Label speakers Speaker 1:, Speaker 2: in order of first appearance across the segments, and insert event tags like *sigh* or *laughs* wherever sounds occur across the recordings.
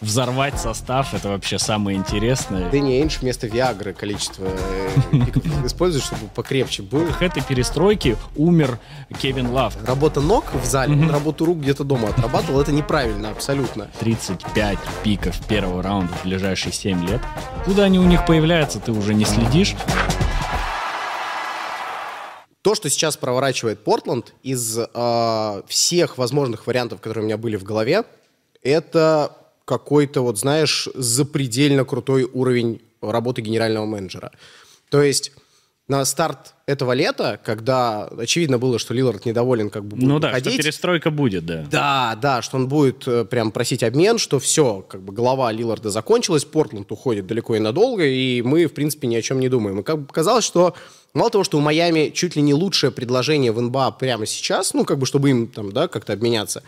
Speaker 1: взорвать состав, это вообще самое интересное.
Speaker 2: Дэнни Эйндж вместо Виагры количество э, пиков использует, чтобы покрепче был.
Speaker 1: В этой перестройке умер Кевин Лав.
Speaker 2: Работа ног в зале, он работу рук где-то дома отрабатывал, это неправильно абсолютно.
Speaker 1: 35 пиков первого раунда в ближайшие 7 лет. Куда они у них появляются, ты уже не следишь.
Speaker 2: То, что сейчас проворачивает Портленд из э, всех возможных вариантов, которые у меня были в голове, это какой-то, вот знаешь, запредельно крутой уровень работы генерального менеджера. То есть на старт этого лета, когда очевидно было, что Лилард недоволен, как бы будет
Speaker 1: Ну да,
Speaker 2: ходить,
Speaker 1: что перестройка будет, да.
Speaker 2: да, да, что он будет э, прям просить обмен, что все, как бы голова Лиларда закончилась, Портленд уходит далеко и надолго, и мы, в принципе, ни о чем не думаем. И как бы казалось, что мало того, что у Майами чуть ли не лучшее предложение в НБА прямо сейчас, ну, как бы, чтобы им там, да, как-то обменяться,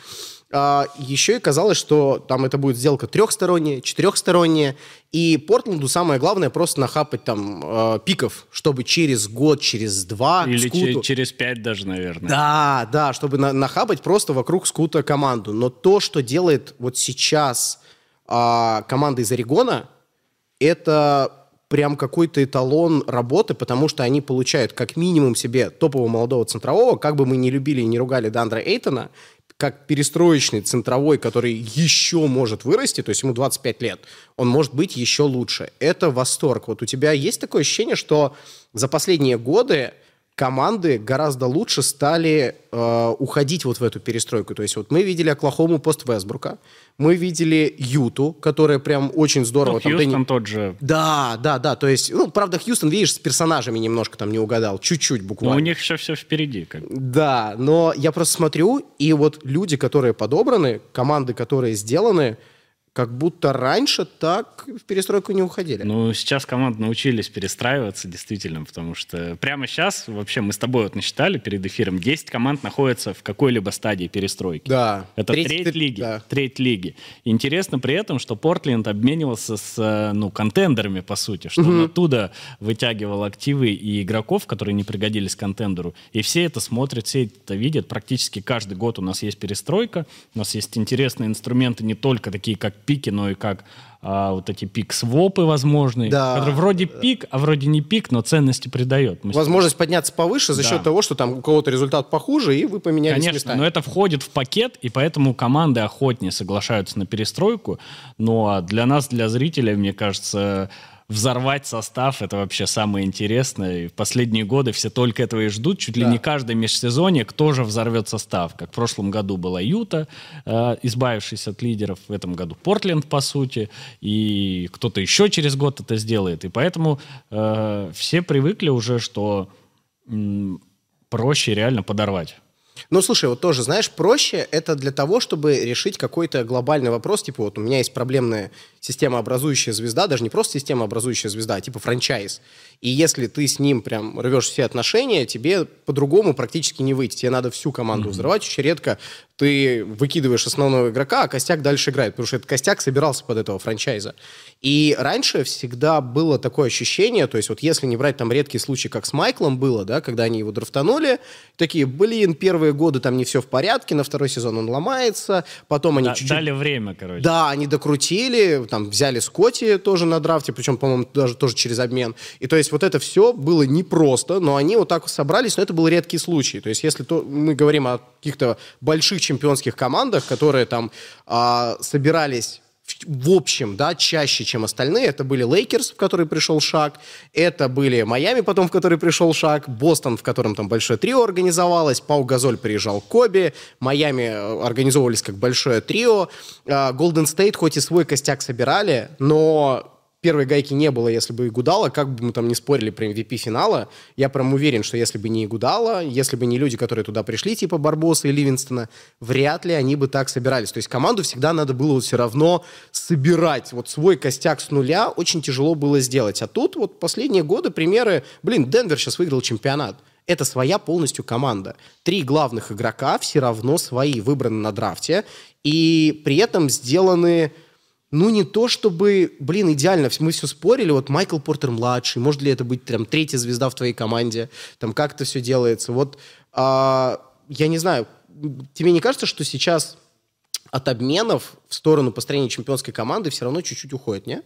Speaker 2: а, еще и казалось, что там это будет сделка трехсторонняя, четырехсторонняя, и Портленду самое главное просто нахапать там э, пиков, чтобы через год, через два
Speaker 1: Или
Speaker 2: Скуту-
Speaker 1: че- через 5 даже, наверное.
Speaker 2: да, да, чтобы на- нахабать просто вокруг скута команду. Но то, что делает вот сейчас а, команда из Орегона, это прям какой-то эталон работы, потому что они получают как минимум себе топового молодого центрового, как бы мы не любили и не ругали Дандра Эйтона, как перестроечный центровой, который еще может вырасти, то есть ему 25 лет, он может быть еще лучше. Это восторг. Вот у тебя есть такое ощущение, что за последние годы команды гораздо лучше стали э, уходить вот в эту перестройку. То есть вот мы видели Оклахому пост Весбрука, мы видели Юту, которая прям очень здорово...
Speaker 1: Ну,
Speaker 2: там
Speaker 1: Хьюстон
Speaker 2: Дэнни-
Speaker 1: тот же.
Speaker 2: Да, да, да. То есть, ну, правда, Хьюстон, видишь, с персонажами немножко там не угадал. Чуть-чуть
Speaker 1: Но
Speaker 2: буквально.
Speaker 1: у них еще все впереди. Как.
Speaker 2: Да, но я просто смотрю, и вот люди, которые подобраны, команды, которые сделаны, как будто раньше так в перестройку не уходили.
Speaker 1: Ну, сейчас команды научились перестраиваться, действительно, потому что прямо сейчас, вообще, мы с тобой вот насчитали перед эфиром, 10 команд находятся в какой-либо стадии перестройки.
Speaker 2: Да.
Speaker 1: Это
Speaker 2: Треть-
Speaker 1: треть лиги.
Speaker 2: да.
Speaker 1: Треть лиги. Интересно при этом, что Портленд обменивался с э, ну, контендерами, по сути, что он оттуда вытягивал активы и игроков, которые не пригодились контендеру. И все это смотрят, все это видят. Практически каждый год у нас есть перестройка. У нас есть интересные инструменты, не только такие, как пики, но и как а, вот эти пик-свопы возможные.
Speaker 2: Да.
Speaker 1: которые вроде пик, а вроде не пик, но ценности придает. Мы
Speaker 2: Возможность подняться повыше за
Speaker 1: Да.
Speaker 2: счет того, что там у кого-то результат похуже, и вы поменялись
Speaker 1: Конечно,
Speaker 2: местами.
Speaker 1: но это входит в пакет, и поэтому команды охотнее соглашаются на перестройку. Ну а для нас, для зрителей, мне кажется, взорвать состав это вообще самое интересное. И в последние годы все только этого и ждут. Чуть ли
Speaker 2: Да.
Speaker 1: не каждое межсезонье кто же взорвет состав. Как в прошлом году была Юта, э, избавившись от лидеров. В этом году Портленд, по сути. И кто-то еще через год это сделает. И поэтому э, все привыкли уже, что м, проще реально подорвать.
Speaker 2: Ну, слушай, вот тоже, знаешь, проще это для того, чтобы решить какой-то глобальный вопрос, типа вот у меня есть проблемная системообразующая звезда, даже не просто системообразующая звезда, а типа франчайз. И если ты с ним прям рвешь все отношения, тебе по-другому практически не выйти. Тебе надо всю команду взрывать. Очень редко ты выкидываешь основного игрока, а костяк дальше играет, потому что этот костяк собирался под этого франчайза. И раньше всегда было такое ощущение, то есть вот если не брать там редкие случаи, как с Майклом было, да, когда они его драфтанули, такие, блин, первые годы там не все в порядке, на второй сезон он ломается, потом они
Speaker 1: Да-
Speaker 2: чуть-чуть...
Speaker 1: Дали время, короче.
Speaker 2: Да, они докрутили, там взяли Скотти тоже на драфте, причем, по-моему, даже тоже через обмен. И то есть вот это все было непросто, но они вот так собрались, но это был редкий случай. То есть если то, мы говорим о каких-то больших чемпионских командах, которые там а, собирались в- общем, да, чаще, чем остальные. Это были Лейкерс, в который пришел Шаг, это были Майами, потом в который пришел Шаг, Бостон, в котором там большое трио организовалось, Пау Газоль приезжал к Коби, Майами э, организовывались как большое трио, Голден Стейт хоть и свой костяк собирали, но первой гайки не было, если бы Игудала, как бы мы там не спорили про MVP финала, я прям уверен, что если бы не Игудала, если бы не люди, которые туда пришли, типа Барбоса и Ливинстона, вряд ли они бы так собирались. То есть команду всегда надо было все равно собирать. Вот свой костяк с нуля очень тяжело было сделать. А тут вот последние годы примеры... Блин, Денвер сейчас выиграл чемпионат. Это своя полностью команда. Три главных игрока все равно свои, выбраны на драфте. И при этом сделаны ну, не то чтобы, блин, идеально, мы все спорили, вот Майкл Портер-младший, может ли это быть прям третья звезда в твоей команде, там как это все делается, вот, а, я не знаю, тебе не кажется, что сейчас от обменов в сторону построения чемпионской команды все равно чуть-чуть уходит, не?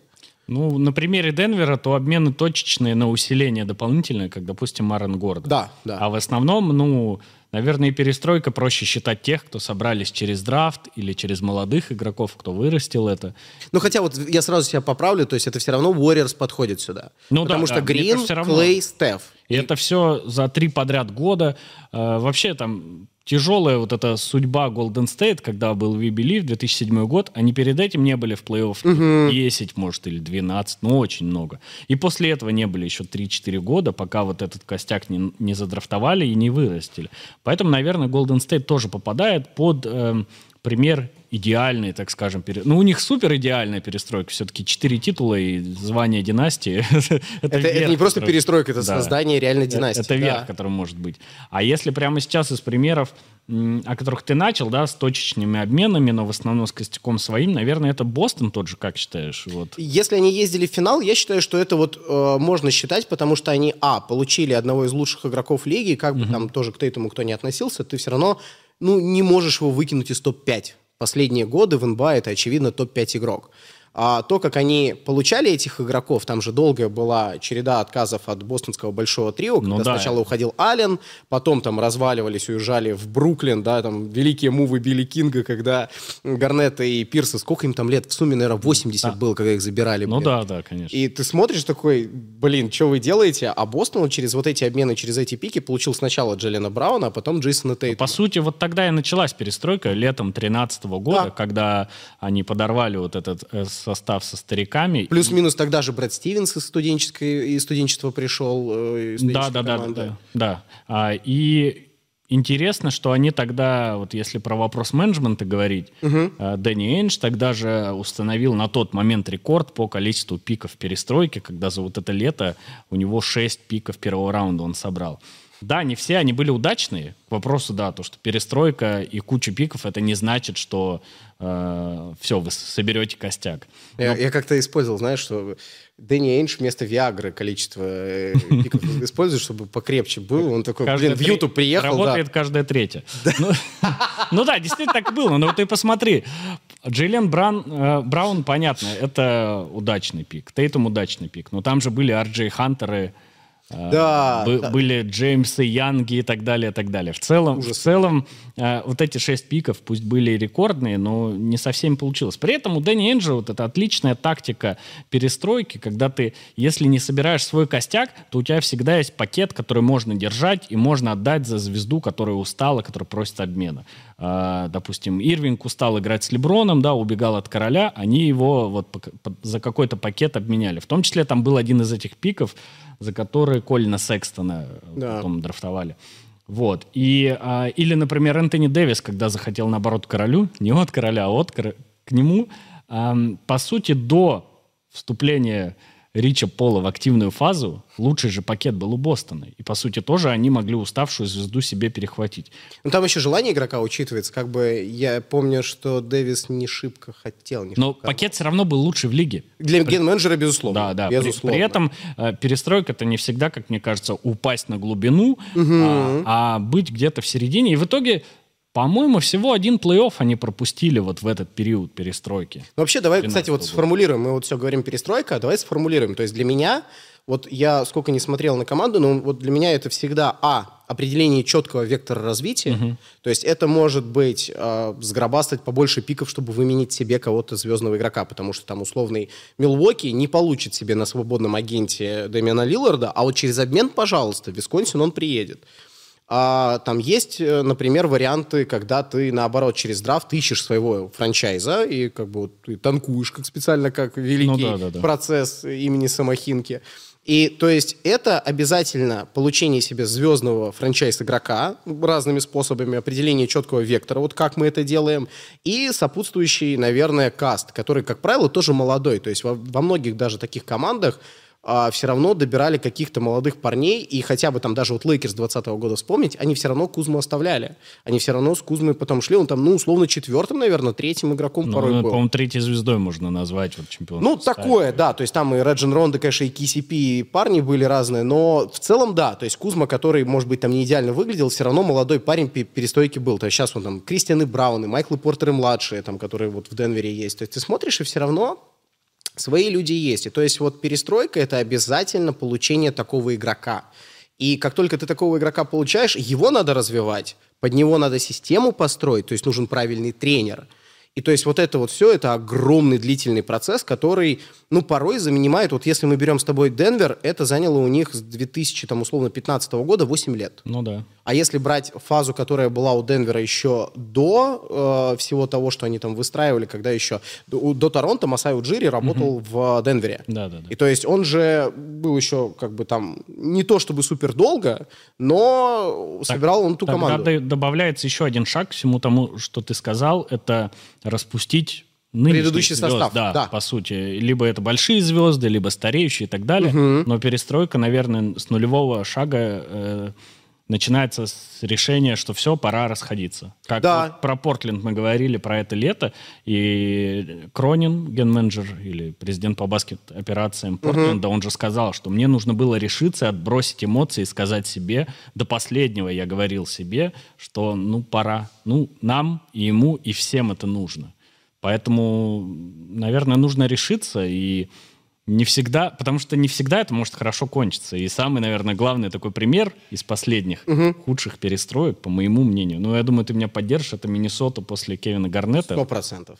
Speaker 1: Ну, на примере Денвера, то обмены точечные на усиление дополнительное, как, допустим, Марен Гордон.
Speaker 2: Да, да.
Speaker 1: А в основном, ну, наверное, и перестройка проще считать тех, кто собрались через драфт или через молодых игроков, кто вырастил это.
Speaker 2: Ну, хотя вот я сразу себя поправлю, то есть это все равно Warriors подходит сюда.
Speaker 1: Ну
Speaker 2: Потому
Speaker 1: да,
Speaker 2: что
Speaker 1: да,
Speaker 2: Грин. Клей, Стеф.
Speaker 1: И это все за три подряд года. Э, вообще там тяжелая вот эта судьба Golden State, когда был We Believe, 2007 год, они перед этим не были в плей-офф 10, может, или 12, ну, очень много. И после этого не были еще 3-4 года, пока вот этот костяк не, не задрафтовали и не вырастили. Поэтому, наверное, Golden State тоже попадает под эм, пример идеальной, так скажем, пере... ну у них супер идеальная перестройка, все-таки четыре титула и звание династии. *laughs*
Speaker 2: Это, это
Speaker 1: верх,
Speaker 2: не просто
Speaker 1: который-
Speaker 2: перестройка, это
Speaker 1: Да.
Speaker 2: создание реальной
Speaker 1: Э,
Speaker 2: династии.
Speaker 1: Это верх,
Speaker 2: да.
Speaker 1: который может быть. А если прямо сейчас из примеров, о которых ты начал, да, с точечными обменами, но в основном с костяком своим, наверное, это Бостон тот же, как считаешь? Вот.
Speaker 2: Если они ездили в финал, я считаю, что это вот э, можно считать, потому что они, а, получили одного из лучших игроков лиги, как бы там тоже к Тейтуму кто не относился, ты все равно, ну, не можешь его выкинуть из топ-5. Последние годы в НБА это, очевидно, топ-5 игрок. А то, как они получали этих игроков, там же долгая была череда отказов от бостонского большого трио, когда
Speaker 1: Ну да.
Speaker 2: сначала уходил Аллен, потом там разваливались, уезжали в Бруклин, да, там великие мувы Билли Кинга, когда Гарнета и Пирса, сколько им там лет, в сумме, наверное, 80 было, когда их забирали.
Speaker 1: Ну
Speaker 2: блин.
Speaker 1: да, да, конечно.
Speaker 2: И ты смотришь такой, блин, что вы делаете? А Бостон через вот эти обмены, через эти пики получил сначала Джелена Брауна, а потом Джейсона Тейтума.
Speaker 1: По сути, вот тогда и началась перестройка летом 2013 года,
Speaker 2: Да.
Speaker 1: когда они подорвали вот этот э, состав со стариками.
Speaker 2: Плюс-минус тогда же Брэд Стивенс из, студенческой, из студенчества пришел. э, из
Speaker 1: Да, да, да, да, да. да. А, и интересно, что они тогда, вот если про вопрос менеджмента говорить, а, Дэнни Эйнш тогда же установил на тот момент рекорд по количеству пиков перестройки, когда за вот это лето у него 6 пиков первого раунда он собрал. Да, не все они были удачные. К вопросу, да, то, что перестройка и куча пиков, это не значит, что все, вы соберете костяк.
Speaker 2: Я, я как-то использовал, знаешь, что Дэнни Эйнш вместо Виагры количество э, пиков *laughs* использует, чтобы покрепче был. Он такой, блин, в Ютуб приехал, да.
Speaker 1: Работает каждая третья. *laughs* Ну, *laughs* Ну да, действительно так и было. Но ты посмотри. Джейлен Бран- э, Браун, понятно, это удачный пик. Тейтум удачный пик. Но там же были Арджей Хантеры, э,
Speaker 2: Да,
Speaker 1: бы-
Speaker 2: да.
Speaker 1: были Джеймсы Янги и так далее, и так далее. В целом, в целом э, вот эти шесть пиков, пусть были рекордные, но не совсем получилось. При этом у Дэнни Энджи вот эта отличная тактика перестройки, когда ты, если не собираешь свой костяк, то у тебя всегда есть пакет, который можно держать и можно отдать за звезду, которая устала, которая просит обмена. А, допустим, Ирвинг устал играть с Леброном, да, убегал от короля, они его вот за какой-то пакет обменяли. В том числе там был один из этих пиков, за который Колина Секстона э,
Speaker 2: Да.
Speaker 1: потом драфтовали. Вот. И, а, или, например, Энтони Дэвис, когда захотел, наоборот, королю, не от короля, а от кор- к нему, ам, по сути, до вступления Рича Пола в активную фазу, лучший же пакет был у Бостона. И, по сути, тоже они могли уставшую звезду себе перехватить.
Speaker 2: Ну, там еще желание игрока учитывается. Как бы я помню, что Дэвис не шибко хотел. Не
Speaker 1: Но
Speaker 2: шибко.
Speaker 1: пакет все раво был лучший в лиге.
Speaker 2: Для ген-менеджера, безусловно.
Speaker 1: Да, да. При,
Speaker 2: Безусловно.
Speaker 1: при этом э, перестройка это не всегда, как мне кажется, упасть на глубину, а, а быть где-то в середине. И в итоге, по-моему, всего один плей-офф они пропустили вот в этот период перестройки.
Speaker 2: Ну, вообще, давай,
Speaker 1: 13
Speaker 2: кстати, вот сформулируем. Мы вот все говорим перестройка, а давай сформулируем. То есть для меня, вот я сколько не смотрел на команду, но вот для меня это всегда, а, определение четкого вектора развития. То есть это может быть э, сгробастать побольше пиков, чтобы выменить себе кого-то звездного игрока, потому что там условный Милуоки не получит себе на свободном агенте Дэмиана Лилларда, а вот через обмен, пожалуйста, в Висконсин он приедет. А, там есть, э, например, варианты, когда ты, наоборот, через драфт ищешь своего франчайза и как бы вот ты танкуешь, как специально, как великий
Speaker 1: Ну да, да, да.
Speaker 2: процесс имени Самохинки. И то есть это обязательно получение себе звездного франчайз-игрока разными способами, определение четкого вектора, вот как мы это делаем, и сопутствующий, наверное, cast, который, как правило, тоже молодой. То есть во, во многих даже таких командах а, все равно добирали каких-то молодых парней, и хотя бы там даже вот Лейкерс 20 года вспомнить, они все равно Кузму оставляли. Они все равно с Кузмой потом шли, он там, ну, условно, четвертым, наверное, третьим игроком
Speaker 1: Ну,
Speaker 2: порой был.
Speaker 1: по-моему, третьей звездой можно назвать вот чемпион.
Speaker 2: Ну, такое, да. То есть там и Раджон Рондо, конечно, и KCP, и парни были разные, но в целом, да. То есть Кузма, который, может быть, там не идеально выглядел, все равно молодой парень пе- перестройки был. То есть сейчас он там Кристиан Браун, и Майкл Портер-младший, там, которые вот в Денвере есть. То есть ты смотришь, и все равно свои люди есть. И то есть вот перестройка – это обязательно получение такого игрока. И как только ты такого игрока получаешь, его надо развивать, под него надо систему построить, то есть нужен правильный тренер. И то есть вот это вот все, это огромный длительный процесс, который, ну, порой занимает, вот если мы берем с тобой Денвер, это заняло у них с 2000, там, условно, 15 года 8 лет.
Speaker 1: Ну да.
Speaker 2: А если брать фазу, которая была у Денвера еще до э, всего того, что они там выстраивали, когда еще до, до Торонто Масай Уджири работал в Денвере.
Speaker 1: Да, да, да.
Speaker 2: И то есть он же был еще как бы там не то чтобы супер долго, но собирал он ту команду.
Speaker 1: добавляется еще один шаг к всему тому, что ты сказал, это распустить нынешний
Speaker 2: Предыдущий
Speaker 1: звезд,
Speaker 2: состав,
Speaker 1: да,
Speaker 2: да.
Speaker 1: по сути. Либо это большие звезды, либо стареющие и так далее. Но перестройка, наверное, с нулевого шага э, начинается с решения, что все, пора расходиться. Как
Speaker 2: Да.
Speaker 1: вот про Портленд мы говорили, про это лето, и Кронин, ген-менеджер или президент по баскет-операциям Портленда, он же сказал, что мне нужно было решиться, отбросить эмоции и сказать себе, до последнего я говорил себе, что ну пора, ну нам и ему и всем это нужно. Поэтому, наверное, нужно решиться и не всегда, потому что не всегда это может хорошо кончиться. И самый, наверное, главный такой пример из последних худших перестроек, по моему мнению, ну, я думаю, ты меня поддержишь, это Миннесота после Кевина Гарнета.
Speaker 2: Сто процентов.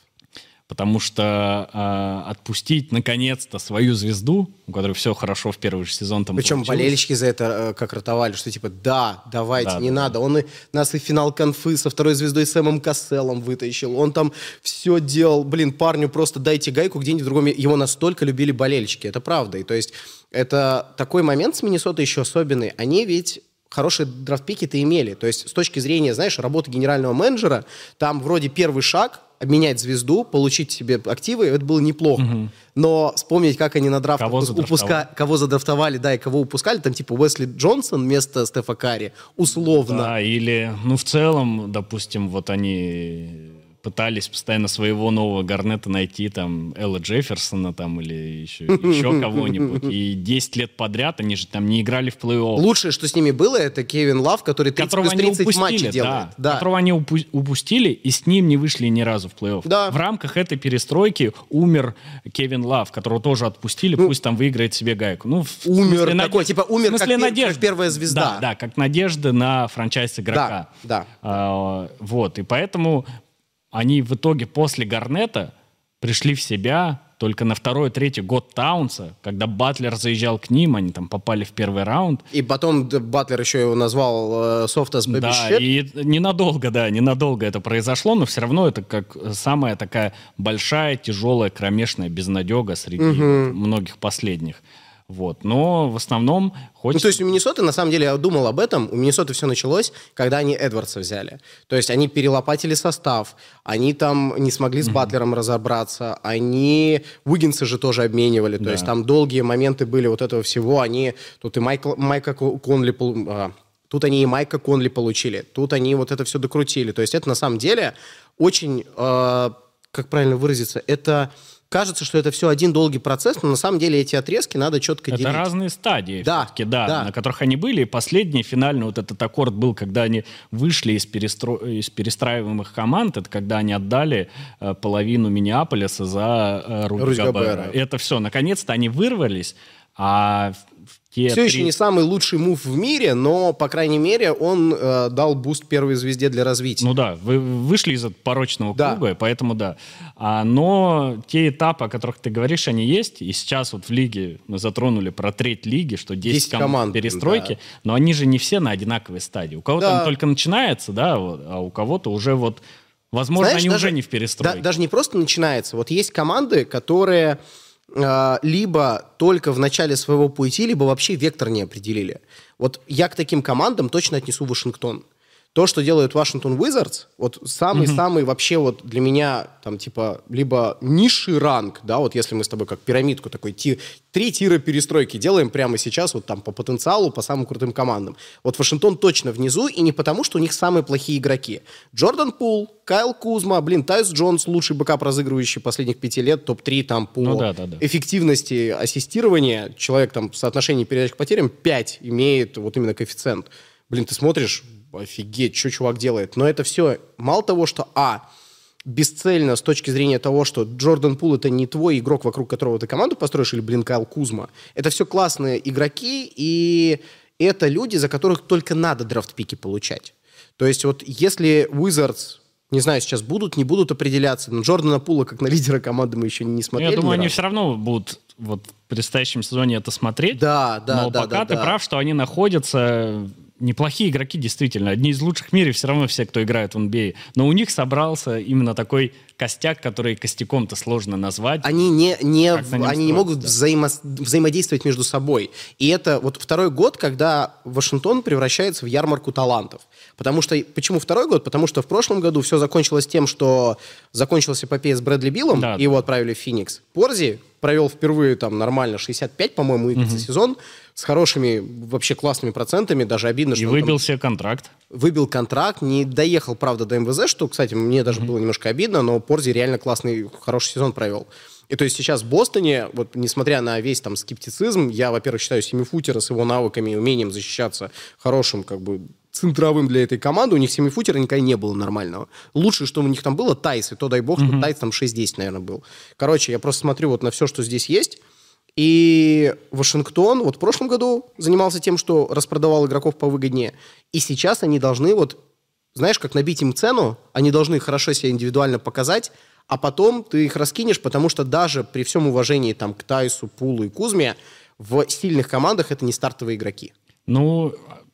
Speaker 1: Потому что а, отпустить наконец-то свою звезду, у которой все хорошо в первый же сезон там
Speaker 2: Причем
Speaker 1: получилось.
Speaker 2: болельщики за это э, как ротовали, что типа да, давайте,
Speaker 1: Да,
Speaker 2: не
Speaker 1: да,
Speaker 2: надо. Он и, нас и финал конфы со второй звездой Сэмом Касселом вытащил. Он там все делал. Блин, парню просто дайте гайку где-нибудь в другом. Его настолько любили болельщики. Это правда. И то есть это такой момент с Миннесотой еще особенный. Они ведь хорошие драфтпики-то имели. То есть с точки зрения, знаешь, работы генерального менеджера, там вроде первый шаг обменять звезду, получить себе активы, это было неплохо. Но вспомнить, как они на драфтах
Speaker 1: Кого
Speaker 2: упуска- кого задрафтовали, да, и кого упускали, там типа Уэсли Джонсон вместо Стефа Карри, условно.
Speaker 1: Да, или, ну, в целом, допустим, вот они пытались постоянно своего нового Гарнета найти, там, Элла Джефферсона, там, или еще, еще *laughs* кого-нибудь. И 10 лет подряд они же там не играли в плей-офф.
Speaker 2: Лучшее, что с ними было, это Кевин Лав, который 30
Speaker 1: которого
Speaker 2: плюс
Speaker 1: они
Speaker 2: 30 матчей
Speaker 1: упустили,
Speaker 2: делает.
Speaker 1: да,
Speaker 2: Да.
Speaker 1: которого они упу- упустили, и с ним не вышли ни разу в плей-офф.
Speaker 2: Да.
Speaker 1: В рамках этой перестройки умер Кевин Лав, которого тоже отпустили, пусть там выиграет себе гайку. Ну,
Speaker 2: Умер
Speaker 1: смысле
Speaker 2: такой,
Speaker 1: наде-
Speaker 2: типа, умер
Speaker 1: в смысле
Speaker 2: как
Speaker 1: надежды.
Speaker 2: как первая звезда.
Speaker 1: Да, да, как надежда на франчайз игрока.
Speaker 2: Да, да.
Speaker 1: А, вот, и поэтому они в итоге после Гарнета пришли в себя только на второй, третий год Таунса, когда Батлер заезжал к ним, они там попали в первый раунд.
Speaker 2: И потом Батлер еще его назвал э, Soft as Baby
Speaker 1: Да,
Speaker 2: Shit.
Speaker 1: и ненадолго, да, ненадолго это произошло, но все равно это как самая такая большая, тяжелая, кромешная безнадега среди многих последних. Вот. Но в основном
Speaker 2: Ну,
Speaker 1: хочется...
Speaker 2: то есть у Миннесоты, на самом деле, я думал об этом, у Миннесоты все началось, когда они Эдвардса взяли. То есть они перелопатили состав, они там не смогли с Батлером разобраться, они Уиггинса же тоже обменивали, то
Speaker 1: Да.
Speaker 2: есть там долгие моменты были вот этого всего, они, тут и Майкл, Майка Ко- Конли, а, тут они и Майка Конли получили, тут они вот это все докрутили. То есть это на самом деле очень, э, как правильно выразиться, это... Кажется, что это все один долгий процесс, но на самом деле эти отрезки надо четко
Speaker 1: Это
Speaker 2: делить.
Speaker 1: разные стадии,
Speaker 2: Да,
Speaker 1: все-таки, да,
Speaker 2: да.
Speaker 1: на которых они были. И последний, финальный вот этот аккорд был, когда они вышли из, перестро... из перестраиваемых команд. Это когда они отдали э, половину Миннеаполиса за э, Гобера.
Speaker 2: Гобера.
Speaker 1: Это все. Наконец-то они вырвались, а те
Speaker 2: Все
Speaker 1: три-
Speaker 2: еще не самый лучший move в мире, но, по крайней мере, он э, дал boost первой звезде для развития.
Speaker 1: Ну да, вы вышли из этого порочного
Speaker 2: Да.
Speaker 1: круга, поэтому да. А, но те этапы, о которых ты говоришь, они есть. И сейчас вот в лиге мы затронули про треть лиги, что 10,
Speaker 2: 10
Speaker 1: команд
Speaker 2: команд,
Speaker 1: перестройки,
Speaker 2: да.
Speaker 1: но они же не все на одинаковой стадии. У кого-то
Speaker 2: Да.
Speaker 1: он только начинается, да, вот, а у кого-то уже вот, возможно,
Speaker 2: Знаешь,
Speaker 1: они
Speaker 2: даже-
Speaker 1: уже не в перестройке.
Speaker 2: да- даже не просто начинается. Вот есть команды, которые либо только в начале своего пути, либо вообще вектор не определили. Вот я к таким командам точно отнесу Вашингтон. То, что делают Вашингтон Wizards, вот самый-самый вообще вот для меня там типа либо низший ранг, да, вот если мы с тобой как пирамидку такой, ти, три тира перестройки делаем прямо сейчас вот там по потенциалу, по самым крутым командам. Вот Вашингтон точно внизу, и не потому, что у них самые плохие игроки. Джордан Пул, Кайл Кузма, блин, Тайус Джонс, лучший backup разыгрывающий последних пяти лет, топ-3 там по
Speaker 1: Ну да, да, да.
Speaker 2: эффективности ассистирования. Человек там в соотношении передач к потерям 5 имеет вот именно коэффициент. Блин, ты смотришь, офигеть, что чувак делает. Но это все мало того, что, а, бесцельно с точки зрения того, что Джордан Пул это не твой игрок, вокруг которого ты команду построишь, или, блин, Кайл Кузма. Это все классные игроки, и это люди, за которых только надо драфт-пики получать. То есть вот если Wizards, не знаю, сейчас будут, не будут определяться, но Джордана Пула как на лидера команды мы еще не
Speaker 1: Ну,
Speaker 2: смотрели.
Speaker 1: я думаю,
Speaker 2: ни
Speaker 1: они все равно будут вот в предстоящем сезоне это смотреть.
Speaker 2: Да, да,
Speaker 1: но
Speaker 2: да,
Speaker 1: пока
Speaker 2: да,
Speaker 1: ты
Speaker 2: да.
Speaker 1: прав, что они находятся неплохие игроки, действительно. Одни из лучших в мире все равно все, кто играет в NBA. Но у них собрался именно такой костяк, который костяком-то сложно назвать.
Speaker 2: Они не, не, они не
Speaker 1: строиться,
Speaker 2: могут
Speaker 1: да.
Speaker 2: взаимо- взаимодействовать между собой. И это вот второй год, когда Вашингтон превращается в ярмарку талантов. Потому что, почему второй год? Потому что в прошлом году все закончилось тем, что закончилась эпопея с Брэдли Биллом,
Speaker 1: Да.
Speaker 2: и его отправили в Феникс. Порзи провел впервые там нормально 65, по-моему, игр за сезон, с хорошими, вообще классными процентами, даже обидно,
Speaker 1: И
Speaker 2: что там
Speaker 1: выбил себе контракт.
Speaker 2: выбил контракт, не доехал, правда, до МВЗ, что, кстати, мне даже было немножко обидно, но Порзи реально классный, хороший сезон провел. И то есть сейчас в Бостоне, вот несмотря на весь там скептицизм, я, во-первых, считаю семифутера с его навыками и умением защищаться хорошим, как бы, центровым для этой команды. У них семифутера никогда не было нормального. Лучшее, что у них там было, Тайс, и то дай бог, что Тайс там 6-10, наверное, был. Короче, я просто смотрю вот на все, что здесь есть, и Вашингтон вот в прошлом году занимался тем, что распродавал игроков повыгоднее. И сейчас они должны вот, знаешь, как набить им цену, они должны хорошо себя индивидуально показать, а потом ты их раскинешь, потому что даже при всем уважении там, к Тайсу, Пулу и Кузме, в сильных командах это не стартовые игроки.
Speaker 1: Ну,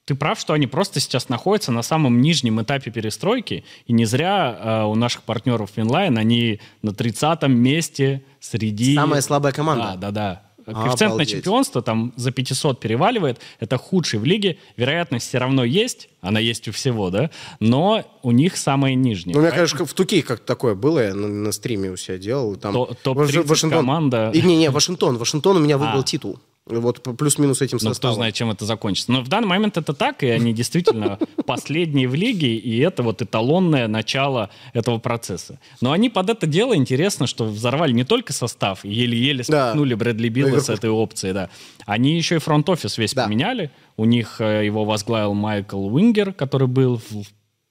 Speaker 1: ты прав, что они просто сейчас находятся на самом нижнем этапе перестройки, и не зря э, у наших партнеров Финлайн они на 30-м месте среди...
Speaker 2: Самая слабая команда.
Speaker 1: Да, да, да. Коэффициент на чемпионство там за 500 переваливает. Это худший в лиге. Вероятность все равно есть. Она есть у всего, да? Но у них самая нижняя.
Speaker 2: Ну, у меня, конечно, в Туке как такое было, я на, на стриме у себя делал. Там
Speaker 1: То-
Speaker 2: Ваш-
Speaker 1: топ-30 команда.
Speaker 2: И, не, не, Вашингтон. Вашингтон у меня выбрал
Speaker 1: А.
Speaker 2: титул. Вот плюс-минус этим
Speaker 1: Ну, кто
Speaker 2: составом.
Speaker 1: знает, чем это закончится. Но в данный момент это так, и они действительно *laughs* последние в лиге, и это вот эталонное начало этого процесса. Но они под это дело, интересно, что взорвали не только состав, еле-еле
Speaker 2: Да.
Speaker 1: спихнули Брэдли Билла с этой опцией, да. Они еще и фронт-офис весь
Speaker 2: Да.
Speaker 1: поменяли. У них э, его возглавил Майкл Уингер, который был в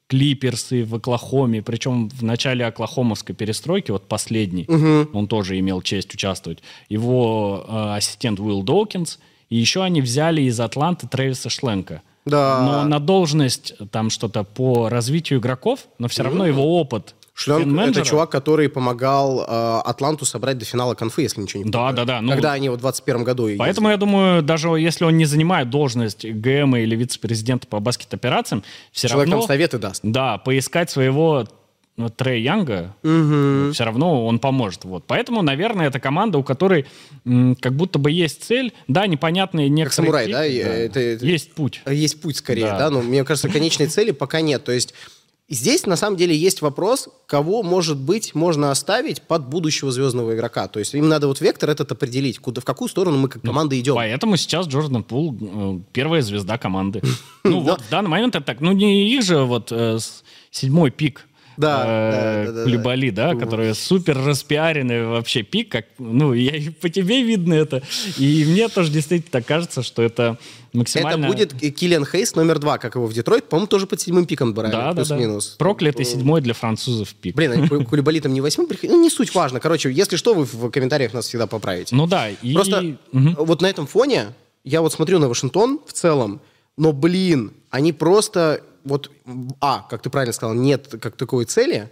Speaker 1: Клиперс и в Оклахоме, причем в начале оклахомовской перестройки, вот последний, он тоже имел честь участвовать. Его э, ассистент Уилл Доукинс, и еще они взяли из Атланты Трэвиса Шленка.
Speaker 2: Да.
Speaker 1: Но на должность там что-то по развитию игроков, но все равно его опыт
Speaker 2: Шленк — это чувак, который помогал э, Атланту собрать до финала конфы, если ничего не
Speaker 1: Да, да, да, ну-
Speaker 2: Когда они в 21 году ездили.
Speaker 1: Поэтому я думаю, даже если он не занимает должность ГМ или вице-президента по баскет-операциям, все
Speaker 2: Человек
Speaker 1: равно...
Speaker 2: там советы даст.
Speaker 1: Да, поискать своего ну, Трей Янга все равно он поможет. Вот. Поэтому, наверное, это команда, у которой м, как будто бы есть цель. Да, непонятные некоторые...
Speaker 2: самурай,
Speaker 1: пики,
Speaker 2: да? Э, это- это-
Speaker 1: Есть путь.
Speaker 2: Есть путь скорее,
Speaker 1: Да.
Speaker 2: да, но мне кажется, конечной цели пока нет. То есть здесь на самом деле есть вопрос, кого, может быть, можно оставить под будущего звездного игрока. То есть им надо вот вектор этот определить, куда, в какую сторону мы как команда идем.
Speaker 1: Поэтому сейчас Джордан Пул э, первая звезда команды. *laughs* Ну вот в данный момент это так. Ну не их же вот э, седьмой пик.
Speaker 2: Да,
Speaker 1: э,
Speaker 2: да, да, да,
Speaker 1: да, который супер распиаренный вообще пик, как, ну, я по тебе видно это, и мне тоже действительно так кажется, что это максимально...
Speaker 2: Это будет Киллиан Хейс номер два, как его в Детройт, по-моему, тоже под седьмым пиком брали,
Speaker 1: да, да, да.
Speaker 2: плюс-минус.
Speaker 1: Проклятый седьмой для французов пик.
Speaker 2: Блин, они Ку- Кулибали там не восьмым приходили. Ну, не суть важно. Короче, если что, вы в комментариях нас всегда поправите.
Speaker 1: Ну да, и...
Speaker 2: Просто
Speaker 1: Мгм.
Speaker 2: вот на этом фоне я вот смотрю на Вашингтон в целом, но, блин, они просто вот, а, как ты правильно сказал, нет как такой цели,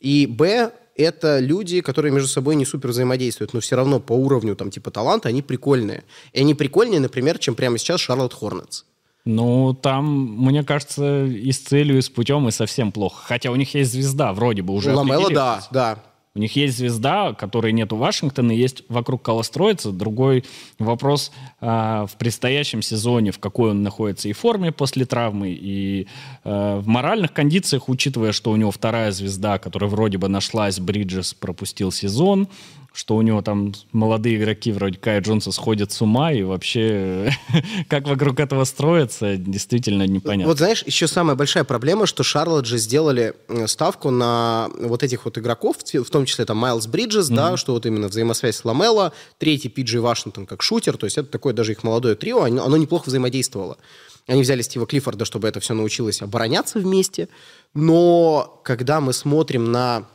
Speaker 2: и, б, это люди, которые между собой не супер взаимодействуют, но все равно по уровню там типа таланта они прикольные. И они прикольнее, например, чем прямо сейчас Шарлотт Хорнетс.
Speaker 1: Ну, там, мне кажется, и с целью, и с путем, и совсем плохо. Хотя у них есть звезда, вроде бы уже
Speaker 2: Ламела, да, да.
Speaker 1: У них есть звезда, которой нет у Вашингтона, есть вокруг кого. Другой вопрос э, в предстоящем сезоне, в какой он находится и форме после травмы, и э, в моральных кондициях, учитывая, что у него вторая звезда, которая вроде бы нашлась, Бриджес пропустил сезон, что у него там молодые игроки вроде Кая Джонса сходят с ума, и вообще *laughs* как вокруг этого строится, действительно непонятно.
Speaker 2: Вот знаешь, еще самая большая проблема, что Шарлотт же сделали ставку на вот этих вот игроков, в том числе там Майлз Бриджес, mm-hmm. да, что вот именно взаимосвязь с Ламелло, третий Пиджей Вашингтон как шутер, то есть это такое даже их молодое трио, оно, оно неплохо взаимодействовало. Они взяли Стива Клиффорда, чтобы это все научилось обороняться вместе, но когда мы смотрим на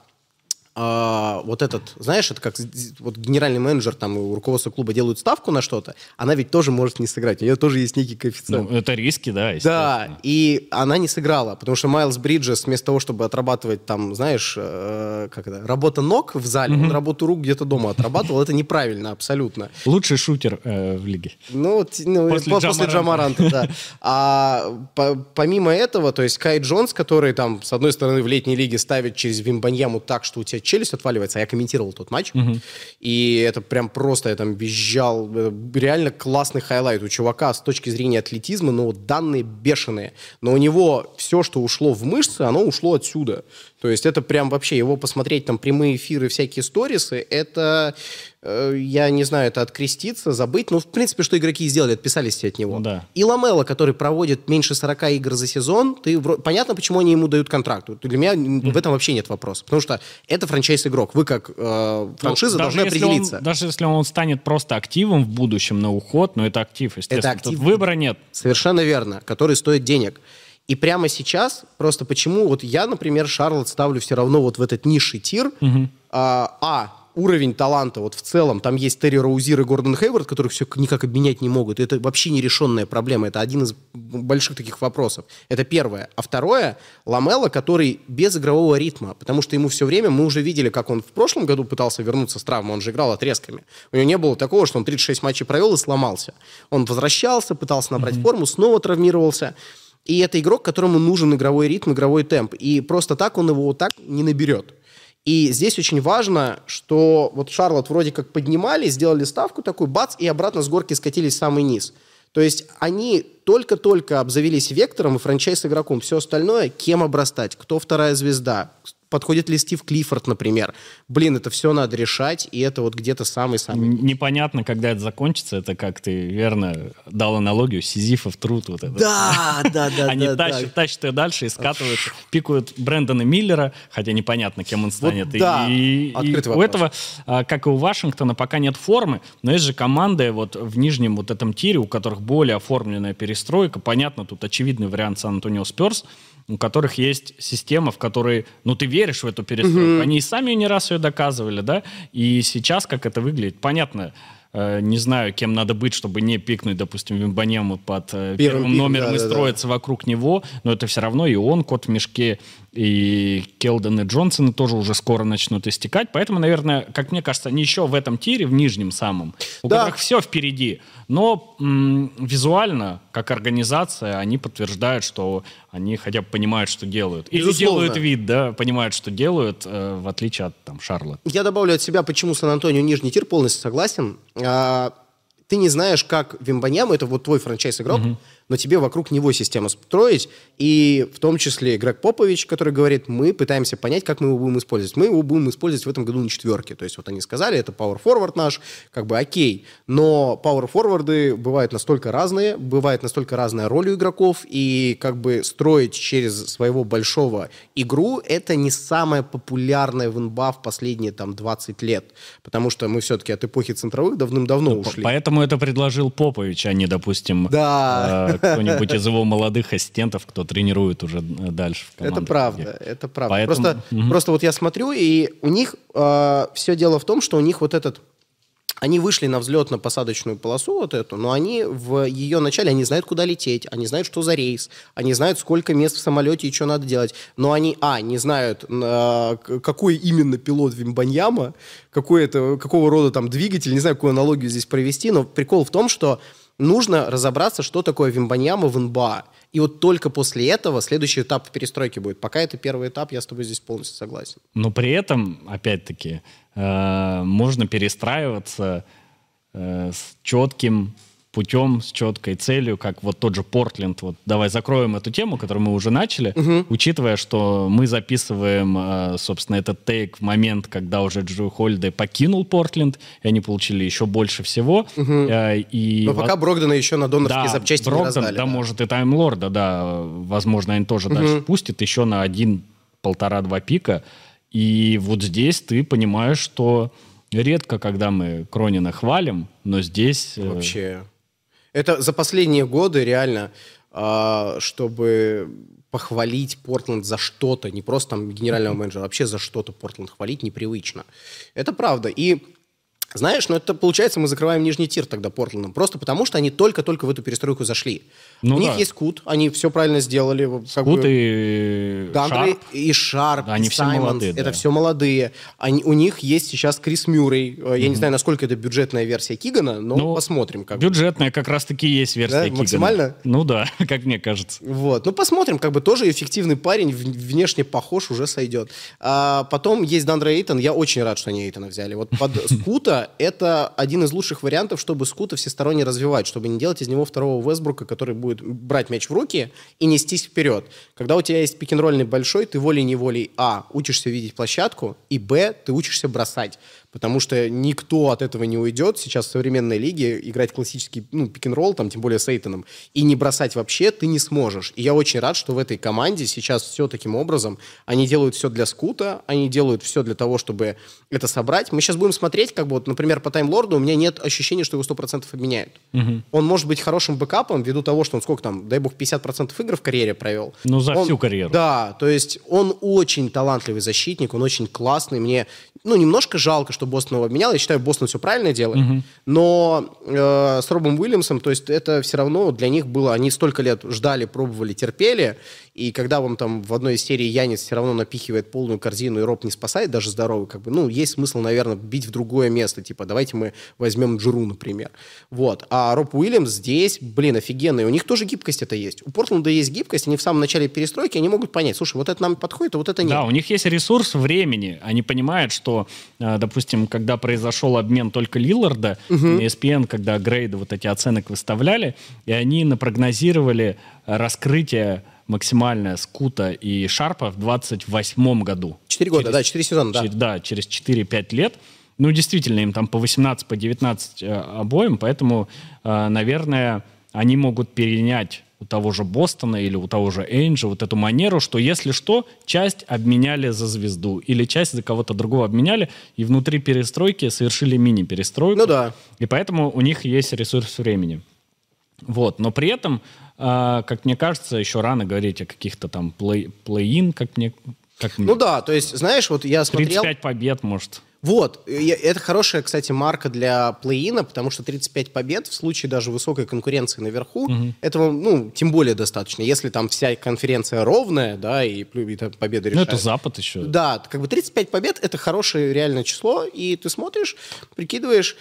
Speaker 2: а, вот этот, знаешь, это как вот генеральный менеджер там и руководство клуба делают ставку на что-то, она ведь тоже может не сыграть. У нее тоже есть некий коэффициент.
Speaker 1: Ну, это риски, да,
Speaker 2: Да, и она не сыграла, потому что Майлз Бриджес вместо того, чтобы отрабатывать там, знаешь, э, как это, работа ног в зале, mm-hmm. он работу рук где-то дома отрабатывал. Это неправильно абсолютно.
Speaker 1: Лучший шутер э, в лиге.
Speaker 2: Ну, ну после, после Джа Моранта, да. А по, помимо этого, то есть Кай Джонс, который там, с одной стороны, в летней лиге ставит через Вимбаньяму так, что у тебя челюсть отваливается. А я комментировал тот матч, угу. и это прям просто, я там визжал. Э, реально классный highlight у чувака с точки зрения атлетизма, ну, данные бешеные. Но у него все, что ушло в мышцы, оно ушло отсюда. То есть это прям вообще, его посмотреть, там, прямые эфиры, всякие сторисы, это, я не знаю, это откреститься, забыть. Ну, в принципе, что игроки сделали, отписались от него.
Speaker 1: Да.
Speaker 2: И Ламела, который проводит меньше 40 игр за сезон, ты, понятно, почему они ему дают контракт. Для меня mm-hmm. в этом вообще нет вопроса. Потому что это франчайз-игрок. Вы как э, франшиза ну, должны определиться.
Speaker 1: Он, даже если он станет просто активом в будущем на уход, но это актив, естественно. Это актив. Тут выбора нет.
Speaker 2: Совершенно верно, который стоит денег. И прямо сейчас, просто почему, вот я, например, Шарлот ставлю все равно вот в этот низший тир, угу. а, а, уровень таланта вот в целом, там есть Терри Роузир и Гордон Хейвард, которых все никак обменять не могут. Это вообще нерешенная проблема. Это один из больших таких вопросов. Это первое. А второе, Ламела, который без игрового ритма, потому что ему все время, мы уже видели, как он в прошлом году пытался вернуться с травмы, он же играл отрезками. У него не было такого, что он 36 матчей провел и сломался. Он возвращался, пытался набрать mm-hmm. форму, снова травмировался. И это игрок, которому нужен игровой ритм, игровой темп. И просто так он его вот так не наберет. И здесь очень важно, что вот Шарлот вроде как поднимали, сделали ставку такую, бац, и обратно с горки скатились в самый низ. То есть они только-только обзавелись вектором и франчайз игроком. Все остальное, кем обрастать, кто вторая звезда, подходит ли Стив Клиффорд, например. Блин, это все надо решать, и это вот где-то самый-самый...
Speaker 1: Непонятно, когда это закончится. Это как ты верно дал аналогию, Сизифов труд. Вот это.
Speaker 2: Да, да, да.
Speaker 1: Они тащат, тащат ее дальше и скатываются, пикают Брэндона Миллера, хотя непонятно, кем он станет.
Speaker 2: Да,
Speaker 1: и, и у этого, а, как и у Вашингтона, пока нет формы, но есть же команды вот в нижнем вот этом тире, у которых более оформленная перестройка. Понятно, тут очевидный вариант Сан-Антонио Сперс, у которых есть система, в которой, ну, ты веришь в эту перестройку. Угу. Они и сами не раз ее доказывали, да, и сейчас как это выглядит, понятно, э, не знаю, кем надо быть, чтобы не пикнуть, допустим, Вимбанему под э, первым, первым номером да, и строиться да. вокруг него, но это все равно и он кот в мешке, и Келден и Джонсон тоже уже скоро начнут истекать. Поэтому, наверное, как мне кажется, они еще в этом тире, в нижнем самом, у да. которых все впереди. Но м- визуально, как организация, они подтверждают, что они хотя бы понимают, что делают. Или Безусловно. делают вид, да, понимают, что делают, э, в отличие от там Шарлотт.
Speaker 2: Я добавлю от себя, почему Сан-Антонио нижний тир, полностью согласен. А, ты не знаешь, как Вимбаньяма, это вот твой франчайз-игрок, угу но тебе вокруг него систему строить, и в том числе Грег Попович, который говорит, мы пытаемся понять, как мы его будем использовать. Мы его будем использовать в этом году на четверке. То есть вот они сказали, это power forward наш, как бы окей. Но power forwарды бывают настолько разные, бывает настолько разная роль у игроков, и как бы строить через своего большого игру, это не самое популярное в НБА в последние там 20 лет. Потому что мы все-таки от эпохи центровых давным-давно ну, ушли.
Speaker 1: Поэтому это предложил Попович, а не, допустим,
Speaker 2: да.
Speaker 1: э, кто-нибудь из его молодых ассистентов, кто тренирует уже дальше в
Speaker 2: команде. Это правда, это правда. Поэтому... Просто, угу. просто вот я смотрю, и у них э, все дело в том, что у них вот этот они вышли на взлетно-посадочную полосу вот эту, но они в ее начале, они знают, куда лететь, они знают, что за рейс, они знают, сколько мест в самолете и что надо делать. Но они, а, не знают, э, какой именно пилот Вимбаньяма, какой это, какого рода там двигатель, не знаю, какую аналогию здесь провести, но прикол в том, что нужно разобраться, что такое Вимбаньяма в НБА. И вот только после этого следующий этап перестройки будет. Пока это первый этап, я с тобой здесь полностью согласен.
Speaker 1: Но при этом, опять-таки, э, можно перестраиваться э, с четким путем, с четкой целью, как вот тот же Портленд. Вот давай закроем эту тему, которую мы уже начали, угу. учитывая, что мы записываем, э, собственно, этот тейк в момент, когда уже Джо Холидей покинул Портленд, и они получили еще больше всего. Угу.
Speaker 2: И Но пока Брогдана еще на донорские да, запчасти Брогдан, не раздали.
Speaker 1: Да, да, может и Таймлорда, да, возможно, они тоже угу. дальше пустят еще на один, полтора-два пика. И вот здесь ты понимаешь, что редко, когда мы Кронина хвалим, но здесь...
Speaker 2: Вообще это за последние годы реально, а, чтобы похвалить Портленд за что-то, не просто там генерального менеджера, а вообще за что-то Портленд хвалить непривычно. Это правда. И знаешь, ну это получается, мы закрываем нижний тир тогда Портландом. Просто потому, что они только-только в эту перестройку зашли. Ну, У да. них есть Кут, они все правильно сделали.
Speaker 1: Как Кут бы, и
Speaker 2: Дандре, Шарп. И Шарп, да, они и все Саймонс, молодые. Это да. все молодые. Они, у них есть сейчас Крис Мюррей. Mm-hmm. Я не знаю, насколько это бюджетная версия Кигана, но ну, посмотрим.
Speaker 1: Как бюджетная бы. как раз-таки есть версия да? Кигана.
Speaker 2: Максимально?
Speaker 1: Ну да, *laughs* как мне кажется.
Speaker 2: Вот, ну посмотрим. Как бы тоже эффективный парень, внешне похож, уже сойдет. А, потом есть Дандре Эйтон. Я очень рад, что они Эйтона взяли. Вот под Это один из лучших вариантов, чтобы Скута всесторонне развивать, чтобы не делать из него второго Вестбрука, который будет брать мяч в руки и нестись вперед. Когда у тебя есть пик-н-ролльный большой, ты волей-неволей, а, учишься видеть площадку, и, б, ты учишься бросать потому что никто от этого не уйдет сейчас в современной лиге играть классический ну, пик-н-ролл, там, тем более с Эйтоном, и не бросать вообще ты не сможешь. И я очень рад, что в этой команде сейчас все таким образом. Они делают все для скута, они делают все для того, чтобы это собрать. Мы сейчас будем смотреть, как бы, вот, например, по таймлорду у меня нет ощущения, что его 100% обменяют. Угу. Он может быть хорошим бэкапом ввиду того, что он сколько там, дай бог, 50% игр в карьере провел.
Speaker 1: Ну, за
Speaker 2: он,
Speaker 1: всю карьеру.
Speaker 2: Да, то есть он очень талантливый защитник, он очень классный. Мне, ну, немножко жалко, что Бостон его обменял. Я считаю, Бостон все правильно делает. Угу. Но э, с Робом Уильямсом, то есть это все равно для них было... Они столько лет ждали, пробовали, терпели. И когда вам там в одной из серий Янис все равно напихивает полную корзину, и Роб не спасает даже здоровый, как бы, ну, есть смысл, наверное, бить в другое место. Типа, давайте мы возьмем Джуру, например. Вот. А Роб Уильямс здесь, блин, офигенный. У них тоже гибкость это есть. У Портленда есть гибкость. Они в самом начале перестройки, они могут понять, слушай, вот это нам подходит, а вот это нет.
Speaker 1: Да, у них есть ресурс времени. Они понимают, что, э, допустим, когда произошел обмен только Лилларда, угу. ESPN, когда грейды вот эти оценок выставляли, и они напрогнозировали раскрытие максимальная скута и шарпа в 28 году.
Speaker 2: Четыре года, через, да, четыре сезона, да.
Speaker 1: да, через 4-5 лет. Ну, действительно, им там по 18, по 19 э, обоим, поэтому, э, наверное, они могут перенять у того же Бостона или у того же Эйнджа вот эту манеру, что если что, часть обменяли за звезду или часть за кого-то другого обменяли, и внутри перестройки совершили мини-перестройку.
Speaker 2: Ну да.
Speaker 1: И поэтому у них есть ресурс времени. Вот, но при этом, э, как мне кажется, еще рано говорить о каких-то там плей, плей-ин, как мне... Как
Speaker 2: ну да, то есть, знаешь, вот я смотрел...
Speaker 1: 35 побед, может.
Speaker 2: Вот, это хорошая, кстати, марка для плей-ина, потому что 35 побед в случае даже высокой конкуренции наверху, угу. этого, ну, тем более достаточно. Если там вся конференция ровная, да, и, и там победы решают.
Speaker 1: Ну, это Запад еще.
Speaker 2: Да, как бы 35 побед — это хорошее реальное число, и ты смотришь, прикидываешь,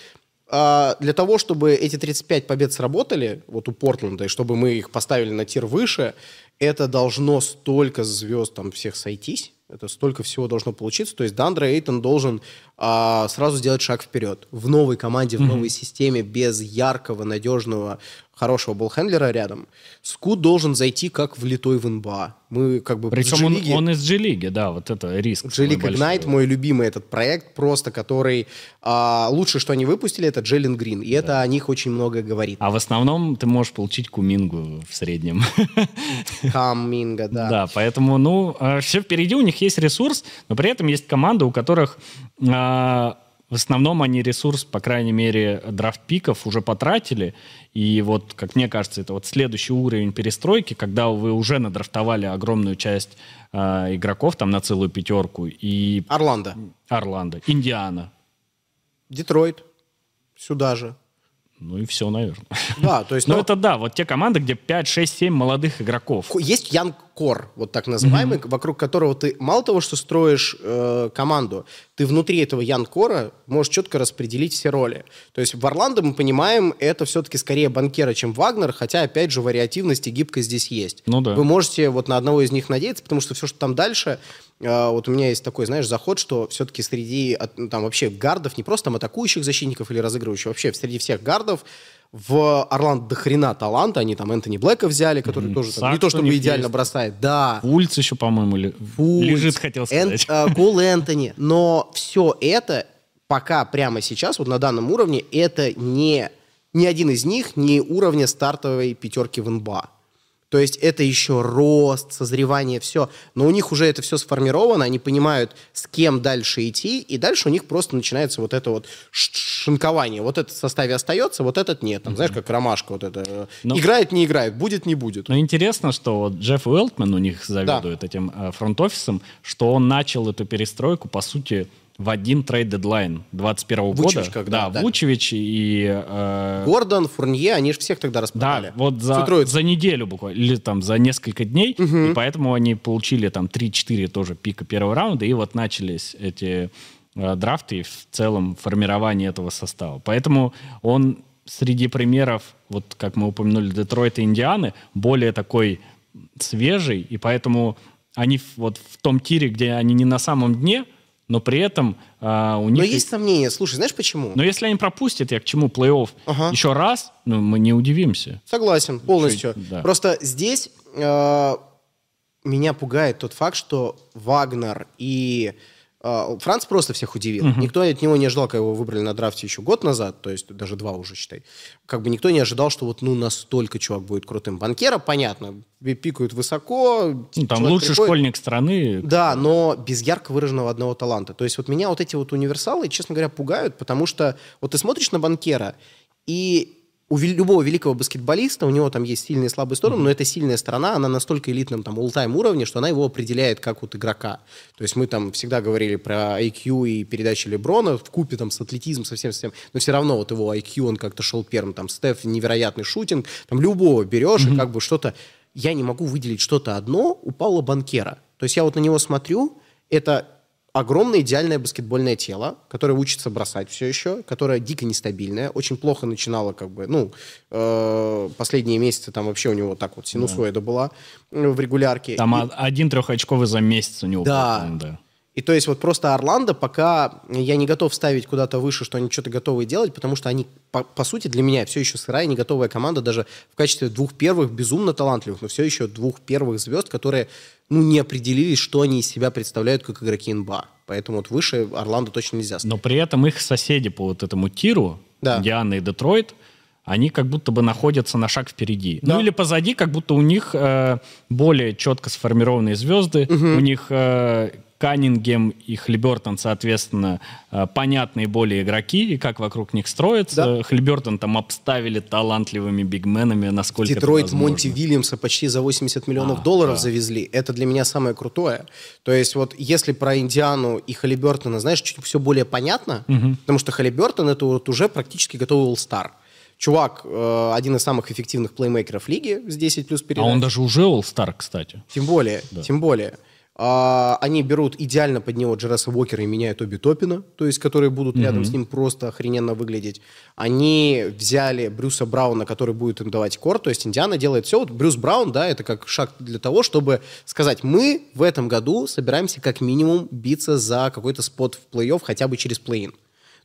Speaker 2: а, для того, чтобы эти 35 побед сработали, вот у Портленда, и чтобы мы их поставили на тир выше, это должно столько звезд там всех сойтись, это столько всего должно получиться. То есть Дандре Эйтон должен а, сразу сделать шаг вперед. В новой команде, в новой mm-hmm. системе, без яркого, надежного хорошего болхендлера рядом, Скут должен зайти как влитой в НБА. Мы как бы
Speaker 1: Причем он, он из G-лиги, да, вот это риск.
Speaker 2: G-League Ignite, мой любимый этот проект, просто который... А, лучше, что они выпустили, это Джеллен Грин, и да. это о них очень много говорит.
Speaker 1: А в основном ты можешь получить кумингу в среднем. *laughs*
Speaker 2: Каминга, да.
Speaker 1: Да, поэтому, ну, а, все впереди, у них есть ресурс, но при этом есть команда, у которых... А, в основном они ресурс, по крайней мере, драфт-пиков уже потратили. И вот, как мне кажется, это вот следующий уровень перестройки, когда вы уже надрафтовали огромную часть э, игроков там на целую пятерку. И...
Speaker 2: Орландо.
Speaker 1: Орландо. Индиана.
Speaker 2: Детройт. Сюда же.
Speaker 1: Ну и все, наверное.
Speaker 2: Да, то есть...
Speaker 1: Ну, это да, вот те команды, где 5, 6, 7 молодых игроков.
Speaker 2: Есть Янг кор, вот так называемый, mm-hmm. вокруг которого ты мало того, что строишь э, команду, ты внутри этого ян-кора можешь четко распределить все роли. То есть в Орландо мы понимаем, это все-таки скорее банкера, чем Вагнер, хотя, опять же, вариативность и гибкость здесь есть.
Speaker 1: Ну да.
Speaker 2: Вы можете вот на одного из них надеяться, потому что все, что там дальше, вот у меня есть такой, знаешь, заход, что все-таки среди ну, там вообще гардов, не просто там атакующих защитников или разыгрывающих, вообще среди всех гардов в Орландо до хрена таланта. Они там Энтони Блэка взяли, который mm-hmm. тоже там, не то чтобы идеально есть. бросает. Да.
Speaker 1: Фульц еще, по-моему, ли... Фульц, лежит, хотел сказать.
Speaker 2: Эн, э, Кол Энтони. Но все это пока прямо сейчас, вот на данном уровне, это не, ни один из них не уровня стартовой пятерки в НБА. То есть это еще рост, созревание, все. Но у них уже это все сформировано, они понимают, с кем дальше идти, и дальше у них просто начинается вот это вот шинкование. Вот этот в составе остается, вот этот нет. Там, знаешь, как ромашка вот это. Но... Ну. Играет, не играет, будет, не будет.
Speaker 1: Но интересно, что вот Джефф Уэлтман у них заведует да. этим э, фронт-офисом, что он начал эту перестройку, по сути, в один trade deadline 21 года.
Speaker 2: когда,
Speaker 1: да, да. Вучевич и... Э...
Speaker 2: Гордон, Фурнье, они же всех тогда распродали.
Speaker 1: Да, вот за, за неделю буквально, или там за несколько дней, угу. и поэтому они получили там 3-4 тоже пика первого раунда, и вот начались эти э, драфты и в целом формирование этого состава. Поэтому он среди примеров, вот как мы упомянули, Детройта и Индианы, более такой свежий, и поэтому они вот в том тире, где они не на самом дне, но при этом а, у них...
Speaker 2: Но есть сомнения. Слушай, знаешь почему?
Speaker 1: Но если они пропустят, я к чему, плей-офф ага. еще раз, ну, мы не удивимся.
Speaker 2: Согласен, полностью. Чуть, да. Просто здесь э, меня пугает тот факт, что Вагнер и Франц просто всех удивил. Угу. Никто от него не ожидал, когда его выбрали на драфте еще год назад, то есть даже два уже, считай. Как бы никто не ожидал, что вот ну настолько чувак будет крутым. Банкера, понятно, пикают высоко.
Speaker 1: Ну, там лучший приходит. школьник страны.
Speaker 2: Да, но без ярко выраженного одного таланта. То есть вот меня вот эти вот универсалы, честно говоря, пугают, потому что вот ты смотришь на банкера, и у любого великого баскетболиста, у него там есть сильные и слабые стороны, mm-hmm. но эта сильная сторона, она настолько элитном там all-time уровне, что она его определяет как вот игрока. То есть мы там всегда говорили про IQ и передачи Леброна в купе там с атлетизмом совсем-совсем, но все равно вот его IQ, он как-то шел первым, там Стеф невероятный шутинг, там любого берешь mm-hmm. и как бы что-то... Я не могу выделить что-то одно у Паула Банкера. То есть я вот на него смотрю, это огромное идеальное баскетбольное тело, которое учится бросать все еще, которое дико нестабильное, очень плохо начинало, как бы, ну, э, последние месяцы там вообще у него так вот синусоида да. была э, в регулярке.
Speaker 1: Там и... один трехочковый за месяц у него.
Speaker 2: Да. Был, да. И то есть вот просто Орландо пока я не готов ставить куда-то выше, что они что-то готовы делать, потому что они, по, по сути, для меня все еще сырая, не готовая команда, даже в качестве двух первых безумно талантливых, но все еще двух первых звезд, которые, ну, не определились, что они из себя представляют как игроки НБА. Поэтому вот выше Орландо точно нельзя ставить.
Speaker 1: Но при этом их соседи по вот этому тиру, да. Диана и Детройт, они как будто бы находятся на шаг впереди. Да. Ну или позади, как будто у них э, более четко сформированные звезды, угу. у них э, Каннингем и Хлибертон, соответственно, э, понятные более игроки, и как вокруг них строятся. Да. Хлибертон там обставили талантливыми бигменами, насколько
Speaker 2: Детройт
Speaker 1: это
Speaker 2: Монти Вильямса почти за 80 миллионов а, долларов да. завезли. Это для меня самое крутое. То есть вот если про Индиану и Халибертона, знаешь, чуть все более понятно, угу. потому что Халибертон это вот уже практически готовый All-Star. Чувак, э, один из самых эффективных плеймейкеров лиги с 10 плюс передач.
Speaker 1: А он даже уже All-Star, кстати.
Speaker 2: Тем более, да. тем более. А, они берут идеально под него Джераса Уокера и меняют Оби Топина, то есть которые будут mm-hmm. рядом с ним просто охрененно выглядеть. Они взяли Брюса Брауна, который будет им давать кор, то есть Индиана делает все. Вот Брюс Браун, да, это как шаг для того, чтобы сказать, мы в этом году собираемся как минимум биться за какой-то спот в плей-офф хотя бы через плей-ин.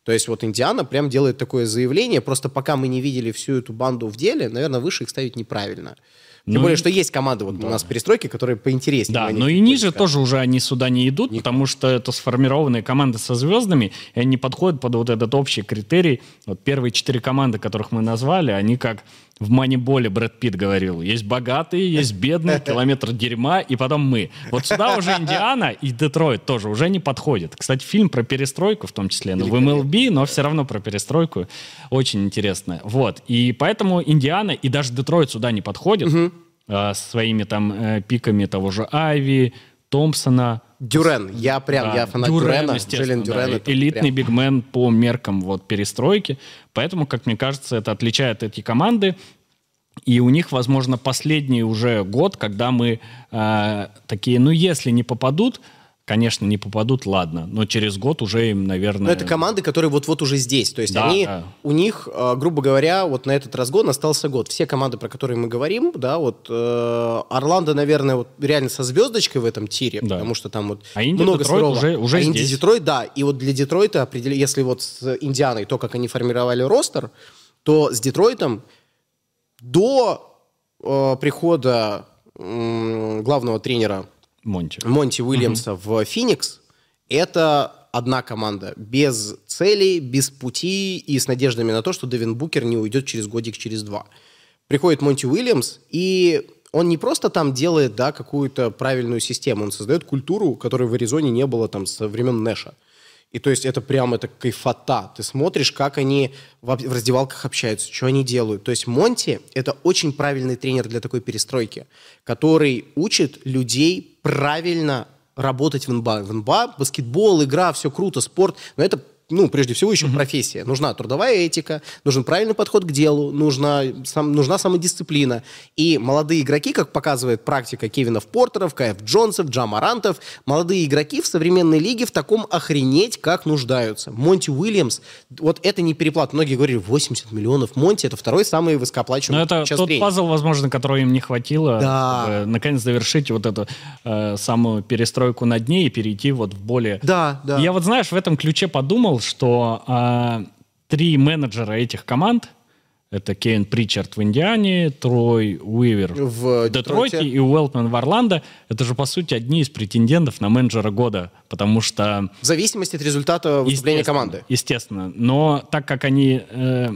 Speaker 2: То есть вот Индиана прям делает такое заявление, просто пока мы не видели всю эту банду в деле, наверное, выше их ставить неправильно. Тем ну, более, что есть команды вот да. у нас перестройки, которые поинтереснее.
Speaker 1: Да, но и ниже сказать. тоже уже они сюда не идут, не... потому что это сформированные команды со звездами, и они подходят под вот этот общий критерий. Вот первые четыре команды, которых мы назвали, они как в Маниболе Брэд Питт говорил, есть богатые, есть бедные, *laughs* километр дерьма, и потом мы. Вот сюда уже *laughs* Индиана и Детройт тоже уже не подходят. Кстати, фильм про перестройку в том числе, ну, в MLB, но все равно про перестройку очень интересно. Вот, и поэтому Индиана и даже Детройт сюда не подходят угу. э, своими там э, пиками того же Айви, Томпсона.
Speaker 2: Дюрен, я прям, да, я фанат Дюрен, Дюрена, Джиллен
Speaker 1: Дюрен. Да, элитный прям... бигмен по меркам вот перестройки. Поэтому, как мне кажется, это отличает эти команды. И у них, возможно, последний уже год, когда мы э, такие, ну, если не попадут, конечно, не попадут, ладно, но через год уже им, наверное...
Speaker 2: Но это команды, которые вот-вот уже здесь. То есть
Speaker 1: Да,
Speaker 2: они,
Speaker 1: да.
Speaker 2: у них, э, грубо говоря, вот на этот раз год остался год. Все команды, про которые мы говорим, да, вот э, Орландо, наверное, вот реально со звездочкой в этом тире,
Speaker 1: Да.
Speaker 2: потому что там вот
Speaker 1: А Инди,
Speaker 2: много
Speaker 1: Детройт
Speaker 2: сырого.
Speaker 1: уже- уже
Speaker 2: а Инди,
Speaker 1: здесь.
Speaker 2: Детройт, да. И вот для Детройта, определи- если вот с Индианой, то, как они формировали ростер, то с Детройтом до э, прихода м, главного тренера
Speaker 1: Монти.
Speaker 2: Монти Уильямса в Феникс, это одна команда. Без целей, без пути и с надеждами на то, что Девин Букер не уйдет через годик, через два. Приходит Монти Уильямс, и он не просто там делает да, какую-то правильную систему, он создает культуру, которой в Аризоне не было там со времен Нэша. И то есть это прям это кайфота. Ты смотришь, как они в раздевалках общаются, что они делают. То есть Монти – это очень правильный тренер для такой перестройки, который учит людей правильно работать в НБА. В НБА баскетбол, игра, все круто, спорт, но это ну, прежде всего, еще профессия. Нужна трудовая этика, нужен правильный подход к делу, нужна, сам, нужна самодисциплина. И молодые игроки, как показывает практика Кевинов Портеров, Кайф Джонсов, Джамарантов, молодые игроки в современной лиге в таком охренеть как нуждаются. Монти Уильямс, вот это не переплата. Многие говорили, 80 миллионов. Монти это второй самый
Speaker 1: Но
Speaker 2: высокооплачиваемый
Speaker 1: Ну, это тот
Speaker 2: тренер.
Speaker 1: пазл, возможно, которого им не хватило,
Speaker 2: Да.
Speaker 1: чтобы наконец завершить вот эту э, самую перестройку на дне и перейти вот в более...
Speaker 2: Да, да.
Speaker 1: Я вот, знаешь, в этом ключе подумал, что а, три менеджера этих команд, это Кейн Причард в Индиане, Трой Уивер
Speaker 2: В
Speaker 1: Детройте и Уэлтман в Орландо, это же, по сути, одни из претендентов на менеджера года, потому что...
Speaker 2: В зависимости от результата выступления команды.
Speaker 1: Естественно. Но так как они э,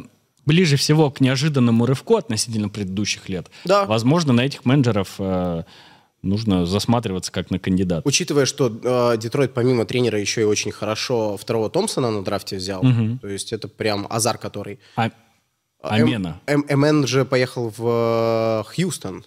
Speaker 1: ближе всего к неожиданному рывку относительно предыдущих лет,
Speaker 2: Да.
Speaker 1: возможно, на этих менеджеров э, нужно засматриваться как на кандидат.
Speaker 2: Учитывая, что э, Детройт помимо тренера еще и очень хорошо второго Томпсона на драфте взял, то есть это прям азар, который...
Speaker 1: А, Амена.
Speaker 2: М- М- МН же поехал в э, Хьюстон,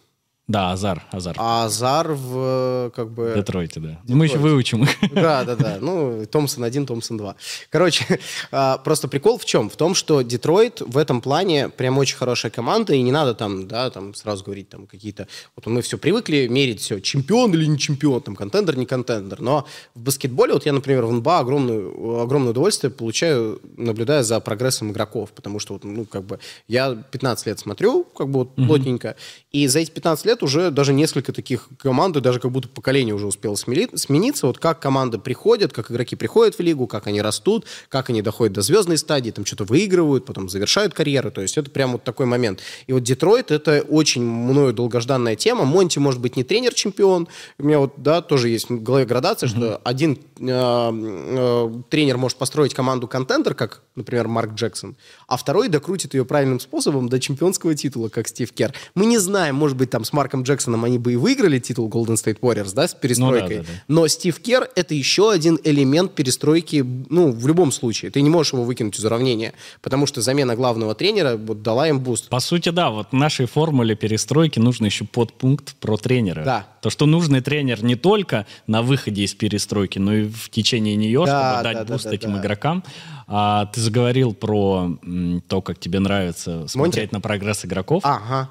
Speaker 1: Да, Азар, Азар.
Speaker 2: а азар в как бы...
Speaker 1: Детройте, да. Ну, Мы еще выучим их. *laughs*
Speaker 2: Да, да, да. Ну, Томпсон 1, Томпсон 2. Короче, *laughs* а, просто прикол в чем? В том, что Детройт в этом плане прям очень хорошая команда, и не надо там, да, там сразу говорить там какие-то... Вот мы все привыкли мерить все, чемпион или не чемпион, там, контендер, не контендер. Но в баскетболе, вот я, например, в НБА огромную, огромное удовольствие получаю, наблюдая за прогрессом игроков, потому что, вот, ну, как бы, я 15 лет смотрю, как бы, вот, плотненько, и за эти 15 лет уже даже несколько таких команд, и даже как будто поколение уже успело смениться, вот как команды приходят, как игроки приходят в лигу, как они растут, как они доходят до звездной стадии, там что-то выигрывают, потом завершают карьеру, то есть это прям вот такой момент. И вот Детройт — это очень мною долгожданная тема. Монти, может быть, не тренер-чемпион, у меня вот, да, тоже есть в голове градация, что один э, э, тренер может построить команду контендер, как, например, Марк Джексон, а второй докрутит ее правильным способом до чемпионского титула, как Стив Кер. Мы не знаем, может быть, там с Марком Джексоном они бы и выиграли титул Golden State Warriors, да, с перестройкой.
Speaker 1: Ну да, да, да.
Speaker 2: Но Стив Кер — это еще один элемент перестройки, ну, в любом случае. Ты не можешь его выкинуть из уравнения, потому что замена главного тренера вот дала им boost.
Speaker 1: По сути, да, вот в нашей формуле перестройки нужно еще подпункт про тренера.
Speaker 2: Да.
Speaker 1: То, что нужный тренер не только на выходе из перестройки, но и в течение нее,
Speaker 2: Да,
Speaker 1: чтобы дать
Speaker 2: да, да,
Speaker 1: boost
Speaker 2: да,
Speaker 1: этим
Speaker 2: да.
Speaker 1: игрокам. А, ты заговорил про м, то, как тебе нравится смотреть на прогресс игроков.
Speaker 2: Ага.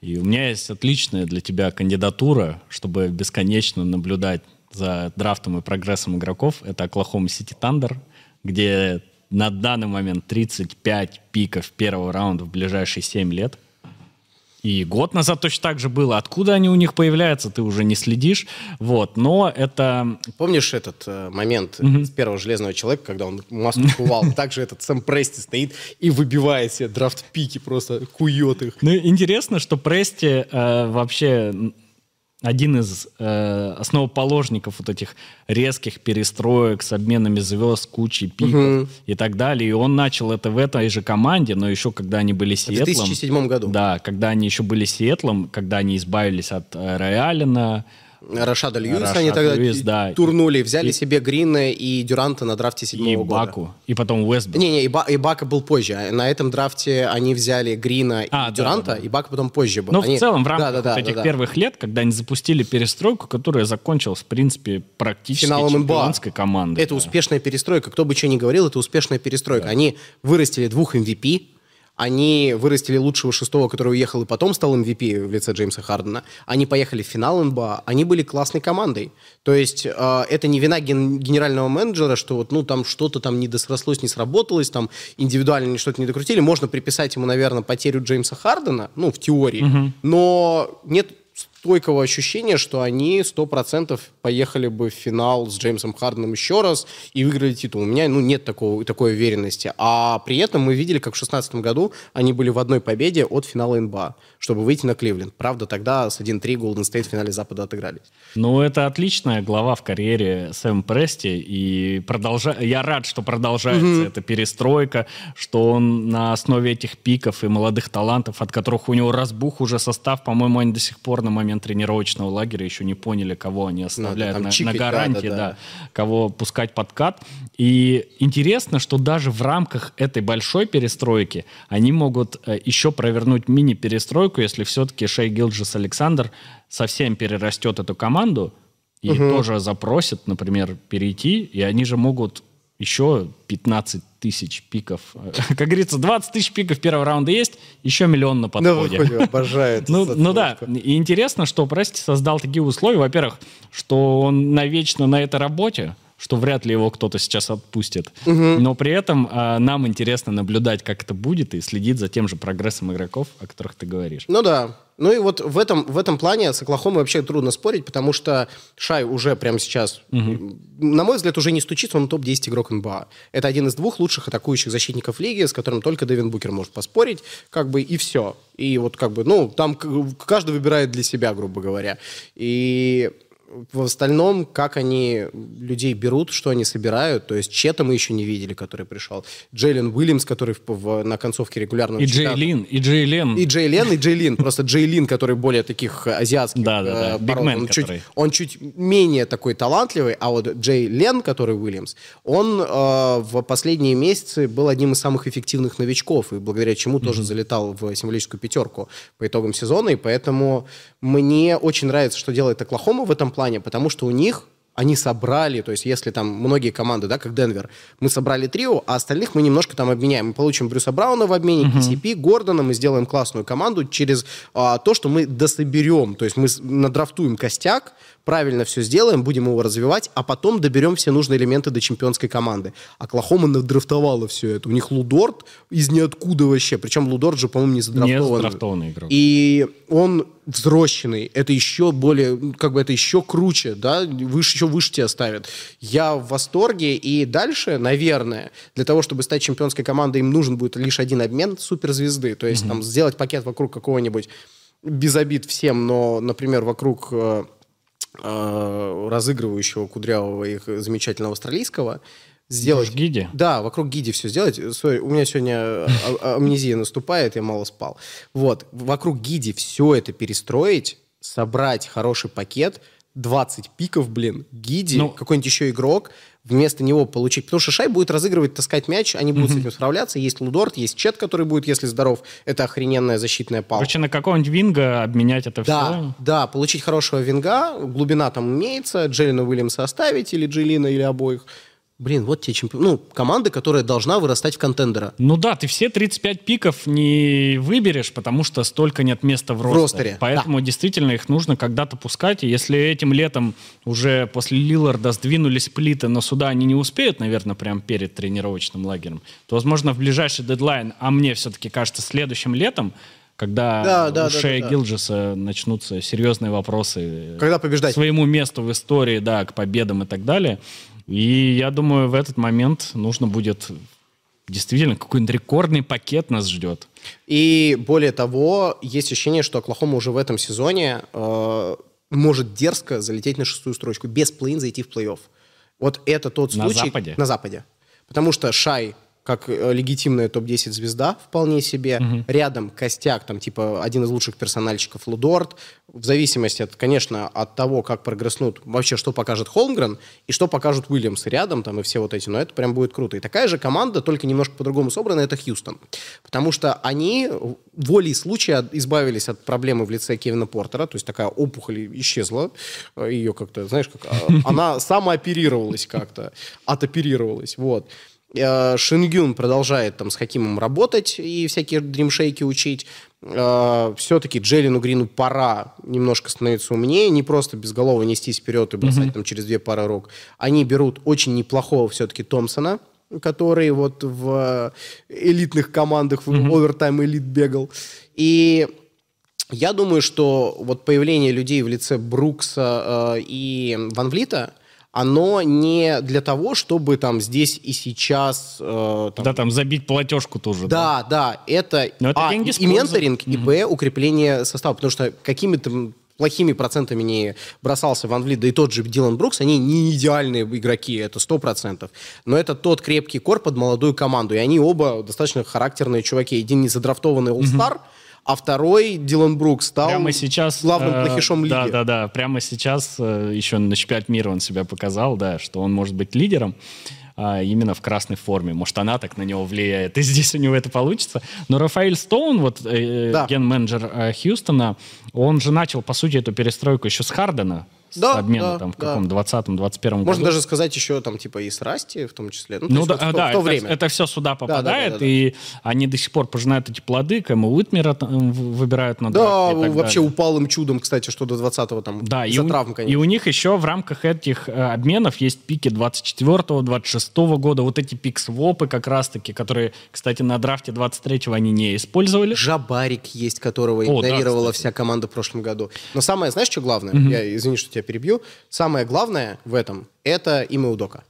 Speaker 1: И у меня есть отличная для тебя кандидатура, чтобы бесконечно наблюдать за драфтом и прогрессом игроков. Это Oklahoma City Thunder, где на данный момент 35 пиков первого раунда в ближайшие 7 лет. И год назад точно так же было. Откуда они у них появляются, ты уже не следишь. Вот. Но это...
Speaker 2: Помнишь этот э, момент с первого железного человека, когда он маску кувал? *laughs* Также этот Сэм Прести стоит и выбивает себе драфт-пики, просто кует их.
Speaker 1: Ну, интересно, что Прести э, вообще один из э, основоположников вот этих резких перестроек с обменами звезд, кучей пиков и так далее. И он начал это в этой же команде, но еще когда они были
Speaker 2: В
Speaker 1: Сиэтлом.
Speaker 2: 2007 году.
Speaker 1: Да, когда они еще были Сиэтлом, когда они избавились от э, Рэй Аллена,
Speaker 2: Рашада Льюис
Speaker 1: Рашад
Speaker 2: они тогда
Speaker 1: Льюис, да.
Speaker 2: турнули, взяли себе Грина и Дюранта на драфте
Speaker 1: и
Speaker 2: седьмого года.
Speaker 1: Ибаку, и потом Уэстбрук.
Speaker 2: Не-не, и, Ба- Ибака был позже. А На этом драфте они взяли Грина
Speaker 1: А,
Speaker 2: и
Speaker 1: да,
Speaker 2: Дюранта,
Speaker 1: да, да.
Speaker 2: Ибака потом позже был.
Speaker 1: Но
Speaker 2: Они-
Speaker 1: в целом в рамках
Speaker 2: Да-да-да,
Speaker 1: вот этих
Speaker 2: да-да.
Speaker 1: первых лет, когда они запустили перестройку, которая закончилась, в принципе, практически
Speaker 2: финалом
Speaker 1: чемпионской командой.
Speaker 2: Это
Speaker 1: да.
Speaker 2: успешная перестройка. Кто бы что ни говорил, это успешная перестройка. Они вырастили двух MVP, Они вырастили лучшего шестого, который уехал и потом стал MVP в лице Джеймса Хардена. Они поехали в финал НБА. Они были классной командой. То есть э, это не вина ген- генерального менеджера, что вот, ну, там что-то там не досрослось, не сработалось, там индивидуально что-то не докрутили. Можно приписать ему, наверное, потерю Джеймса Хардена, ну, в теории. Угу. Но нет стойкого ощущения, что они 100% поехали бы в финал с Джеймсом Харденом еще раз и выиграли титул. У меня ну, нет такого, такой уверенности. А при этом мы видели, как в 2016 году они были в одной победе от финала НБА, чтобы выйти на Кливленд. Правда, тогда с 1-3 Golden State в финале Запада отыгрались.
Speaker 1: Ну, это отличная глава в карьере Сэм Прести. И продолжа... я рад, что продолжается mm-hmm. эта перестройка, что он на основе этих пиков и молодых талантов, от которых у него разбух уже состав, по-моему, они до сих пор на момент момент тренировочного лагеря еще не поняли, кого они оставляют ну, на, чипить, на гарантии, да, да, да. кого пускать под кат. И интересно, что даже в рамках этой большой перестройки они могут э, еще провернуть мини-перестройку, если все-таки Шей Гилджис Александр совсем перерастет эту команду и угу. тоже запросит, например, перейти, и они же могут еще 15 тысяч пиков. *laughs* Как говорится, 20 тысяч пиков первого раунда есть, еще миллион на подходе.
Speaker 2: Ну, *laughs* обожает.
Speaker 1: ну, ну да, и интересно, что Прести создал такие условия. Во-первых, что он навечно на этой работе, что вряд ли его кто-то сейчас отпустит. Угу. Но при этом а, нам интересно наблюдать, как это будет, и следить за тем же прогрессом игроков, о которых ты говоришь.
Speaker 2: Ну да. Ну и вот в этом, в этом плане с Оклахомой вообще трудно спорить, потому что Шай уже прямо сейчас, угу. на мой взгляд, уже не стучится, он топ-10 игрок НБА. Это один из двух лучших атакующих защитников лиги, с которым только Дэвин Букер может поспорить, как бы и все. И вот как бы, ну, там каждый выбирает для себя, грубо говоря. И в остальном, как они людей берут, что они собирают. То есть Чета мы еще не видели, который пришел. Джейлен Уильямс, который в, в, на концовке регулярного
Speaker 1: И Джейлин, и Джейлен.
Speaker 2: И Джейлен, и Джейлин. Просто Джейлин, который более таких азиатских
Speaker 1: да, да, да.
Speaker 2: Э, пород. Он чуть, он чуть менее такой талантливый, а вот Джейлен, который Уильямс, он э, в последние месяцы был одним из самых эффективных новичков, и благодаря чему mm-hmm. тоже залетал в символическую пятерку по итогам сезона, и поэтому мне очень нравится, что делает Оклахома в этом плане, потому что у них они собрали, то есть если там многие команды, да, как Денвер, мы собрали трио, а остальных мы немножко там обменяем. Мы получим Брюса Брауна в обмене, uh-huh. KCP, Гордона, мы сделаем классную команду через а, то, что мы дособерем, то есть мы надрафтуем костяк, правильно все сделаем, будем его развивать, а потом доберем все нужные элементы до чемпионской команды. Оклахома надрафтовала все это. У них Лудорт из ниоткуда вообще. Причем Лудорт же, по-моему, не задрафтованный. Не задрафтованный игрок. И он взрощенный. Это еще более, как бы это еще круче, да, выше, еще выше тебя ставят. Я в восторге. И дальше, наверное, для того, чтобы стать чемпионской командой, им нужен будет лишь один обмен суперзвезды. То есть mm-hmm. там сделать пакет вокруг какого-нибудь без обид всем, но, например, вокруг э, разыгрывающего кудрявого их замечательного австралийского, сделать...
Speaker 1: Гиди?
Speaker 2: Да, вокруг Гиди все сделать. Sorry, у меня сегодня а, а, амнезия наступает, я мало спал. Вот, вокруг Гиди все это перестроить, собрать хороший пакет, 20 пиков, блин, Гиди, ну, какой-нибудь еще игрок, вместо него получить. Потому что Шай будет разыгрывать, таскать мяч, они будут mm-hmm. с этим справляться. Есть Лудорт, есть Чет, который будет, если здоров. Это охрененная защитная палка.
Speaker 1: Короче, на какого-нибудь винга обменять это
Speaker 2: да,
Speaker 1: все?
Speaker 2: Да, получить хорошего винга, глубина там имеется, Джеллина Уильямса оставить, или Джелина, или обоих – Блин, вот те чемпионы. Ну, команда, которая должна вырастать в контендера.
Speaker 1: Ну да, ты все 35 пиков не выберешь, потому что столько нет места в, в ростере. Поэтому да. действительно их нужно когда-то пускать. И если этим летом уже после Лиларда сдвинулись плиты, но сюда они не успеют, наверное, прямо перед тренировочным лагерем, то, возможно, в ближайший дедлайн, а мне все-таки кажется, следующим летом, когда да, да, у Шея да, да. Гилджеса начнутся серьезные вопросы
Speaker 2: когда побеждать?
Speaker 1: к своему месту в истории, да, к победам и так далее, и я думаю, в этот момент нужно будет действительно какой-нибудь рекордный пакет нас ждет.
Speaker 2: И более того, есть ощущение, что Оклахома уже в этом сезоне э, может дерзко залететь на шестую строчку, без плей зайти в плей-офф. Вот это тот случай...
Speaker 1: На Западе?
Speaker 2: На Западе. Потому что Шай как э, легитимная топ-10 звезда вполне себе. Угу. Рядом костяк, там типа один из лучших персональщиков Лудорт. В зависимости, от, конечно, от того, как прогресснут вообще, что покажет Холмгрен и что покажут Уильямс рядом, там и все вот эти. Но это прям будет круто. И такая же команда, только немножко по-другому собрана, это Хьюстон. Потому что они волей случая избавились от проблемы в лице Кевина Портера, то есть такая опухоль исчезла, ее как-то, знаешь, как а, она *laughs* самооперировалась как-то, отоперировалась, вот. Э, Шингюн продолжает там с Хакимом работать и всякие дримшейки учить. Э, Все-таки Джелину Грину пора немножко становиться умнее, не просто безголово нестись вперед и бросать mm-hmm. там через две пары рук. Они берут очень неплохого все-таки Томпсона, который вот в элитных командах в mm-hmm. овертайм элит бегал. И я думаю, что вот появление людей в лице Брукса э, и Ван Влита оно не для того, чтобы там здесь и сейчас...
Speaker 1: Э, там, да, там забить платежку тоже.
Speaker 2: Да, да, да это, это а, и, и менторинг, и б, укрепление состава, потому что какими-то плохими процентами не бросался Ван Влит, да и тот же Дилан Брукс, они не идеальные игроки, это сто процентов. Но это тот крепкий кор под молодую команду, и они оба достаточно характерные чуваки. Один не задрафтованный All-Star, mm-hmm а второй, Дилан Брук, стал
Speaker 1: прямо сейчас,
Speaker 2: главным э, плохишом лиги.
Speaker 1: Да, да, да. Прямо сейчас, э, еще на чемпионат мира он себя показал, да, что он может быть лидером а, именно в красной форме. Может, она так на него влияет, и здесь у него это получится. Но Рафаэль Стоун, вот э, да. ген-менеджер э, Хьюстона, он же начал, по сути, эту перестройку еще с Хардена, да, обмена да, там в каком да. 20-м, 21 году.
Speaker 2: Можно даже сказать еще там типа и с Расти в том числе.
Speaker 1: Ну, ну да, вот в, да, в то это, время. это все сюда попадает, да, да, да, да, и они до сих пор пожинают эти плоды, Кэму Уитмера выбирают на
Speaker 2: Да, вообще далее. упал им чудом, кстати, что до 20-го там
Speaker 1: да, из-за травм, конечно. И у них еще в рамках этих э, обменов есть пики 24-го, 26-го года, вот эти пик-свопы как раз-таки, которые, кстати, на драфте 23-го они не использовали.
Speaker 2: Жабарик есть, которого О, игнорировала да, вся команда в прошлом году. Но самое, знаешь, что главное? Угу. Я, извини, что тебя перебью. Самое главное в этом – это имя Удока.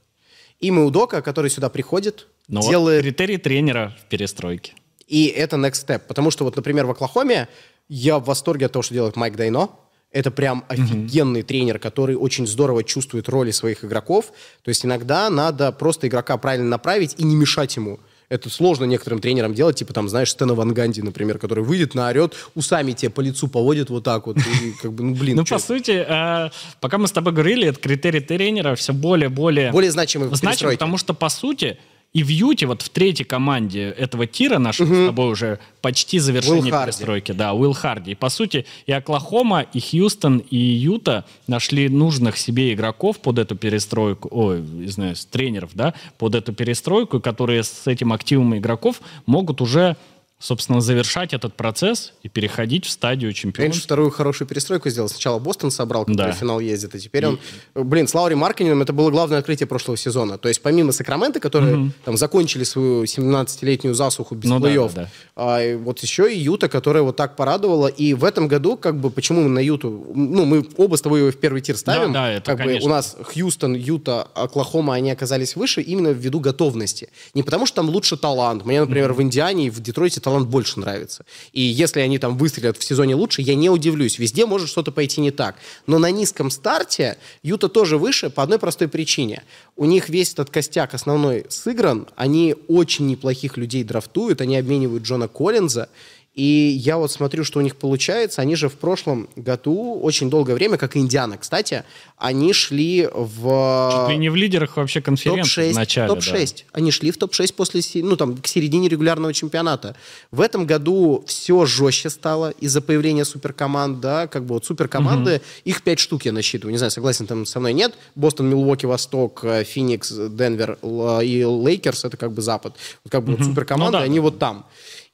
Speaker 2: Имя Удока, который сюда приходит,
Speaker 1: Но делает... Вот критерий тренера в перестройке.
Speaker 2: И это next step. Потому что вот, например, в Оклахоме я в восторге от того, что делает Майк Дайно. Это прям офигенный mm-hmm. тренер, который очень здорово чувствует роли своих игроков. То есть иногда надо просто игрока правильно направить и не мешать ему. Это сложно некоторым тренерам делать, типа там, знаешь, Стена Ван Ганди, например, который выйдет, наорет, усами тебе по лицу поводит вот так вот. И, как бы, ну, блин.
Speaker 1: Ну, по сути, э, пока мы с тобой говорили, это критерий тренера все более-более...
Speaker 2: Более значимый в
Speaker 1: Значимый, потому что, по сути, и в Юте, вот в третьей команде этого тира нашего угу. с тобой уже почти завершение перестройки. Да, Уилл Харди. И, по сути, и Оклахома, и Хьюстон, и Юта нашли нужных себе игроков под эту перестройку, ой, не знаю, тренеров, да, под эту перестройку, которые с этим активом игроков могут уже собственно, завершать этот процесс и переходить в стадию чемпиона.
Speaker 2: Конечно, вторую хорошую перестройку сделал. Сначала Бостон собрал, который да. в финал ездит, а теперь он... Блин, с Лаури Маркинином это было главное открытие прошлого сезона. То есть помимо Сакрамента, которые угу. там закончили свою 17-летнюю засуху без ну, плей-офф, да, да, да. А, вот еще и Юта, которая вот так порадовала. И в этом году, как бы, почему мы на Юту... Ну, мы оба с тобой его в первый тир ставим. Да, да, это, как конечно. бы у нас Хьюстон, Юта, Оклахома, они оказались выше именно ввиду готовности. Не потому, что там лучше талант. Мне, например, угу. в Индиане и в Детройте талант больше нравится. И если они там выстрелят в сезоне лучше, я не удивлюсь. Везде может что-то пойти не так. Но на низком старте Юта тоже выше по одной простой причине. У них весь этот костяк основной сыгран, они очень неплохих людей драфтуют, они обменивают Джона Коллинза, и я вот смотрю, что у них получается. Они же в прошлом году очень долгое время, как и Индиана, кстати, они шли в...
Speaker 1: Чуть ли не в лидерах вообще конференции топ-6, в начале.
Speaker 2: Топ-6. Да. Они шли в топ-6 после, ну, там, к середине регулярного чемпионата. В этом году все жестче стало из-за появления суперкоманд, да, как бы вот суперкоманды, угу. их пять штук я насчитываю. Не знаю, согласен там со мной, нет. Бостон, Милуоки, Восток, э, Феникс, Денвер и Лейкерс, это как бы Запад. Вот как бы угу. вот суперкоманды, ну, да, они вот там.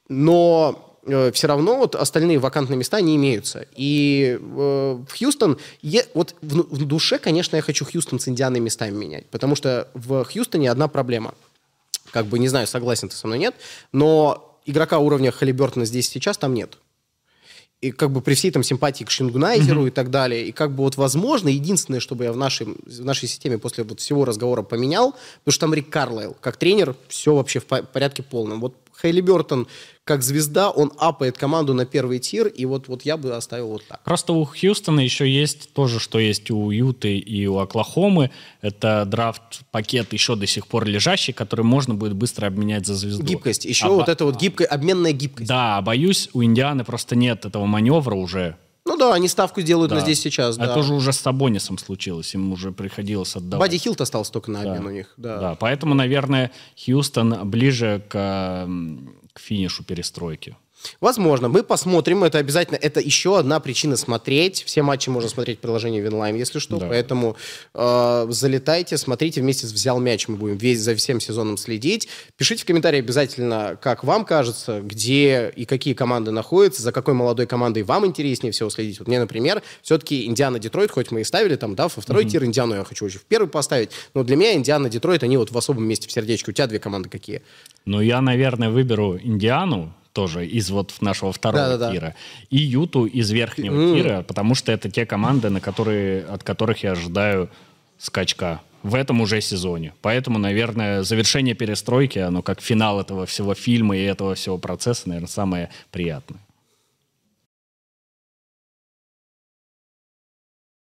Speaker 2: Но Э, все равно вот остальные вакантные места не имеются. И э, в Хьюстон, е, вот в, в душе, конечно, я хочу Хьюстон с Индианой местами менять, потому что в Хьюстоне одна проблема. Как бы, не знаю, согласен ты со мной, нет, но игрока уровня Халибертона здесь сейчас там нет. И как бы при всей там симпатии к Шингунайзеру mm-hmm. и так далее. И как бы вот возможно, единственное, чтобы я в нашей, в нашей системе после вот всего разговора поменял, потому что там Рик Карлайл, как тренер, все вообще в порядке полном. Вот Хейли Бертон как звезда, он апает команду на первый тир, и вот, вот я бы оставил вот так.
Speaker 1: Просто у Хьюстона еще есть то же, что есть у Юты и у Оклахомы. Это драфт-пакет еще до сих пор лежащий, который можно будет быстро обменять за звезду.
Speaker 2: Гибкость. Еще а вот это вот гибкая, обменная гибкость.
Speaker 1: Да, боюсь, у Индианы просто нет этого маневра уже.
Speaker 2: Ну да, они ставку делают да. на здесь сейчас.
Speaker 1: Да. Это уже уже с Сабонисом случилось, им уже приходилось отдавать.
Speaker 2: Бади Хилт остался только на обмен да. у них. Да.
Speaker 1: да, поэтому, наверное, Хьюстон ближе к, к финишу перестройки.
Speaker 2: Возможно. Мы посмотрим. Это обязательно. Это еще одна причина смотреть. Все матчи можно смотреть в приложении Винлайм, если что. Да. Поэтому э, залетайте, смотрите вместе с «Взял мяч». Мы будем весь, за всем сезоном следить. Пишите в комментарии обязательно, как вам кажется, где и какие команды находятся, за какой молодой командой вам интереснее всего следить. Вот мне, например, все-таки Индиана-Детройт, хоть мы и ставили там, да, во второй mm-hmm. тир Индиану я хочу очень в первый поставить, но для меня Индиана-Детройт, они вот в особом месте в сердечке. У тебя две команды какие?
Speaker 1: Ну, я, наверное, выберу Индиану, тоже из вот нашего второго да, тира, да. и Юту из верхнего mm. тира, потому что это те команды, на которые, от которых я ожидаю скачка в этом уже сезоне. Поэтому, наверное, завершение перестройки, оно как финал этого всего фильма и этого всего процесса, наверное, самое приятное.